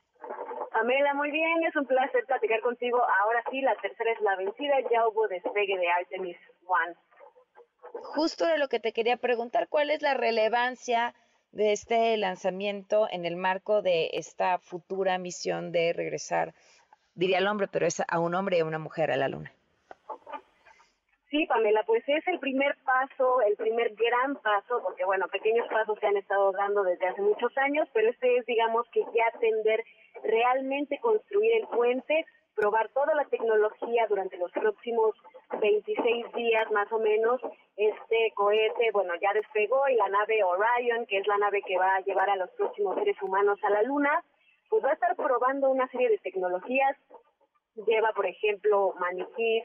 Pamela, muy bien, es un placer platicar contigo. Ahora sí, la tercera es la vencida, ya hubo despegue de Artemis One. Justo de lo que te quería preguntar, ¿cuál es la relevancia de este lanzamiento en el marco de esta futura misión de regresar, diría el hombre, pero es a un hombre y a una mujer a la luna? Sí, Pamela, pues es el primer paso, el primer gran paso, porque bueno, pequeños pasos se han estado dando desde hace muchos años, pero este es, digamos, que ya atender realmente construir el puente, probar toda la tecnología durante los próximos 26 días más o menos. Este cohete, bueno, ya despegó y la nave Orion, que es la nave que va a llevar a los próximos seres humanos a la Luna, pues va a estar probando una serie de tecnologías lleva, por ejemplo, maniquís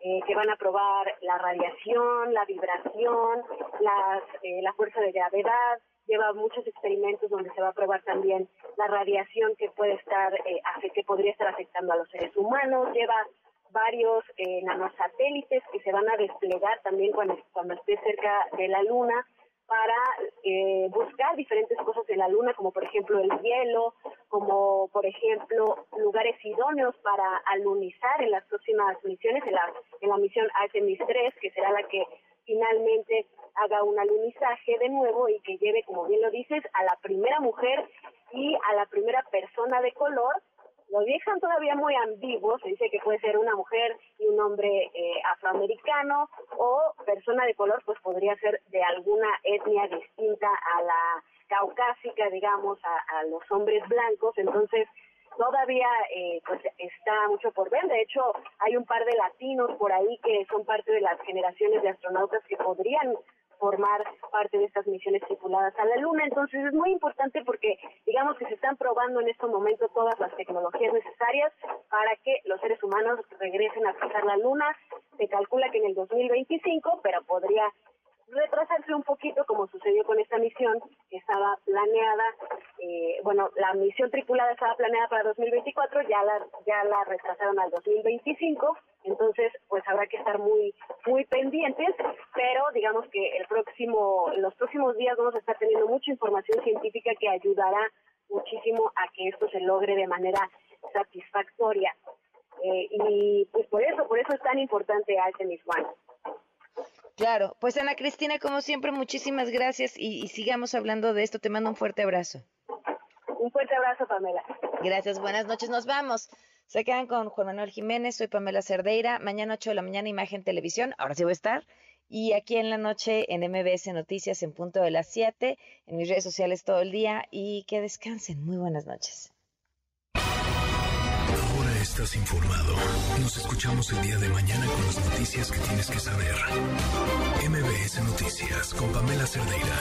eh, que van a probar la radiación, la vibración, las, eh, la fuerza de gravedad, lleva muchos experimentos donde se va a probar también la radiación que puede estar, eh, que podría estar afectando a los seres humanos, lleva varios eh, nanosatélites que se van a desplegar también cuando, cuando esté cerca de la Luna para eh, buscar diferentes cosas en la Luna, como por ejemplo el hielo, como por ejemplo lugares idóneos para alunizar en las próximas misiones, en la, en la misión Artemis 3, que será la que finalmente haga un alunizaje de nuevo y que lleve, como bien lo dices, a la primera mujer y a la primera persona de color lo dejan todavía muy ambiguo, se dice que puede ser una mujer y un hombre eh, afroamericano o persona de color, pues podría ser de alguna etnia distinta a la caucásica, digamos, a, los hombres blancos, entonces todavía eh, pues está mucho por ver. De hecho, hay un par de latinos por ahí que son parte de las generaciones de astronautas que podrían formar parte de estas misiones tripuladas a la Luna. Entonces es muy importante porque digamos que se están probando en este momento todas las tecnologías necesarias para que los seres humanos regresen a pisar la Luna. Se calcula que en el 2025, pero podría retrasarse un poquito como sucedió con esta misión que estaba planeada, eh, bueno, la misión tripulada estaba planeada para 2024, ya la, ya la retrasaron al 2025, entonces pues habrá que estar muy, muy pendientes, pero digamos que el próximo, en los próximos días vamos a estar teniendo mucha información científica que ayudará muchísimo a que esto se logre de manera satisfactoria. Eh, y pues por eso, por eso es tan importante Artemis One. Claro, pues Ana Cristina, como siempre, muchísimas gracias y, sigamos hablando de esto. Te mando un fuerte abrazo. Un fuerte abrazo, Pamela. Gracias, buenas noches, nos vamos. Se quedan con Juan Manuel Jiménez, soy Pamela Cerdeira. Mañana 8 de la mañana, Imagen Televisión, ahora sí voy a estar. Y aquí en la noche en MBS Noticias en punto de las 7, en mis redes sociales todo el día y que descansen. Muy buenas noches estás informado. Nos escuchamos el día de mañana con las noticias que tienes que saber. MBS Noticias con Pamela Cerdeira.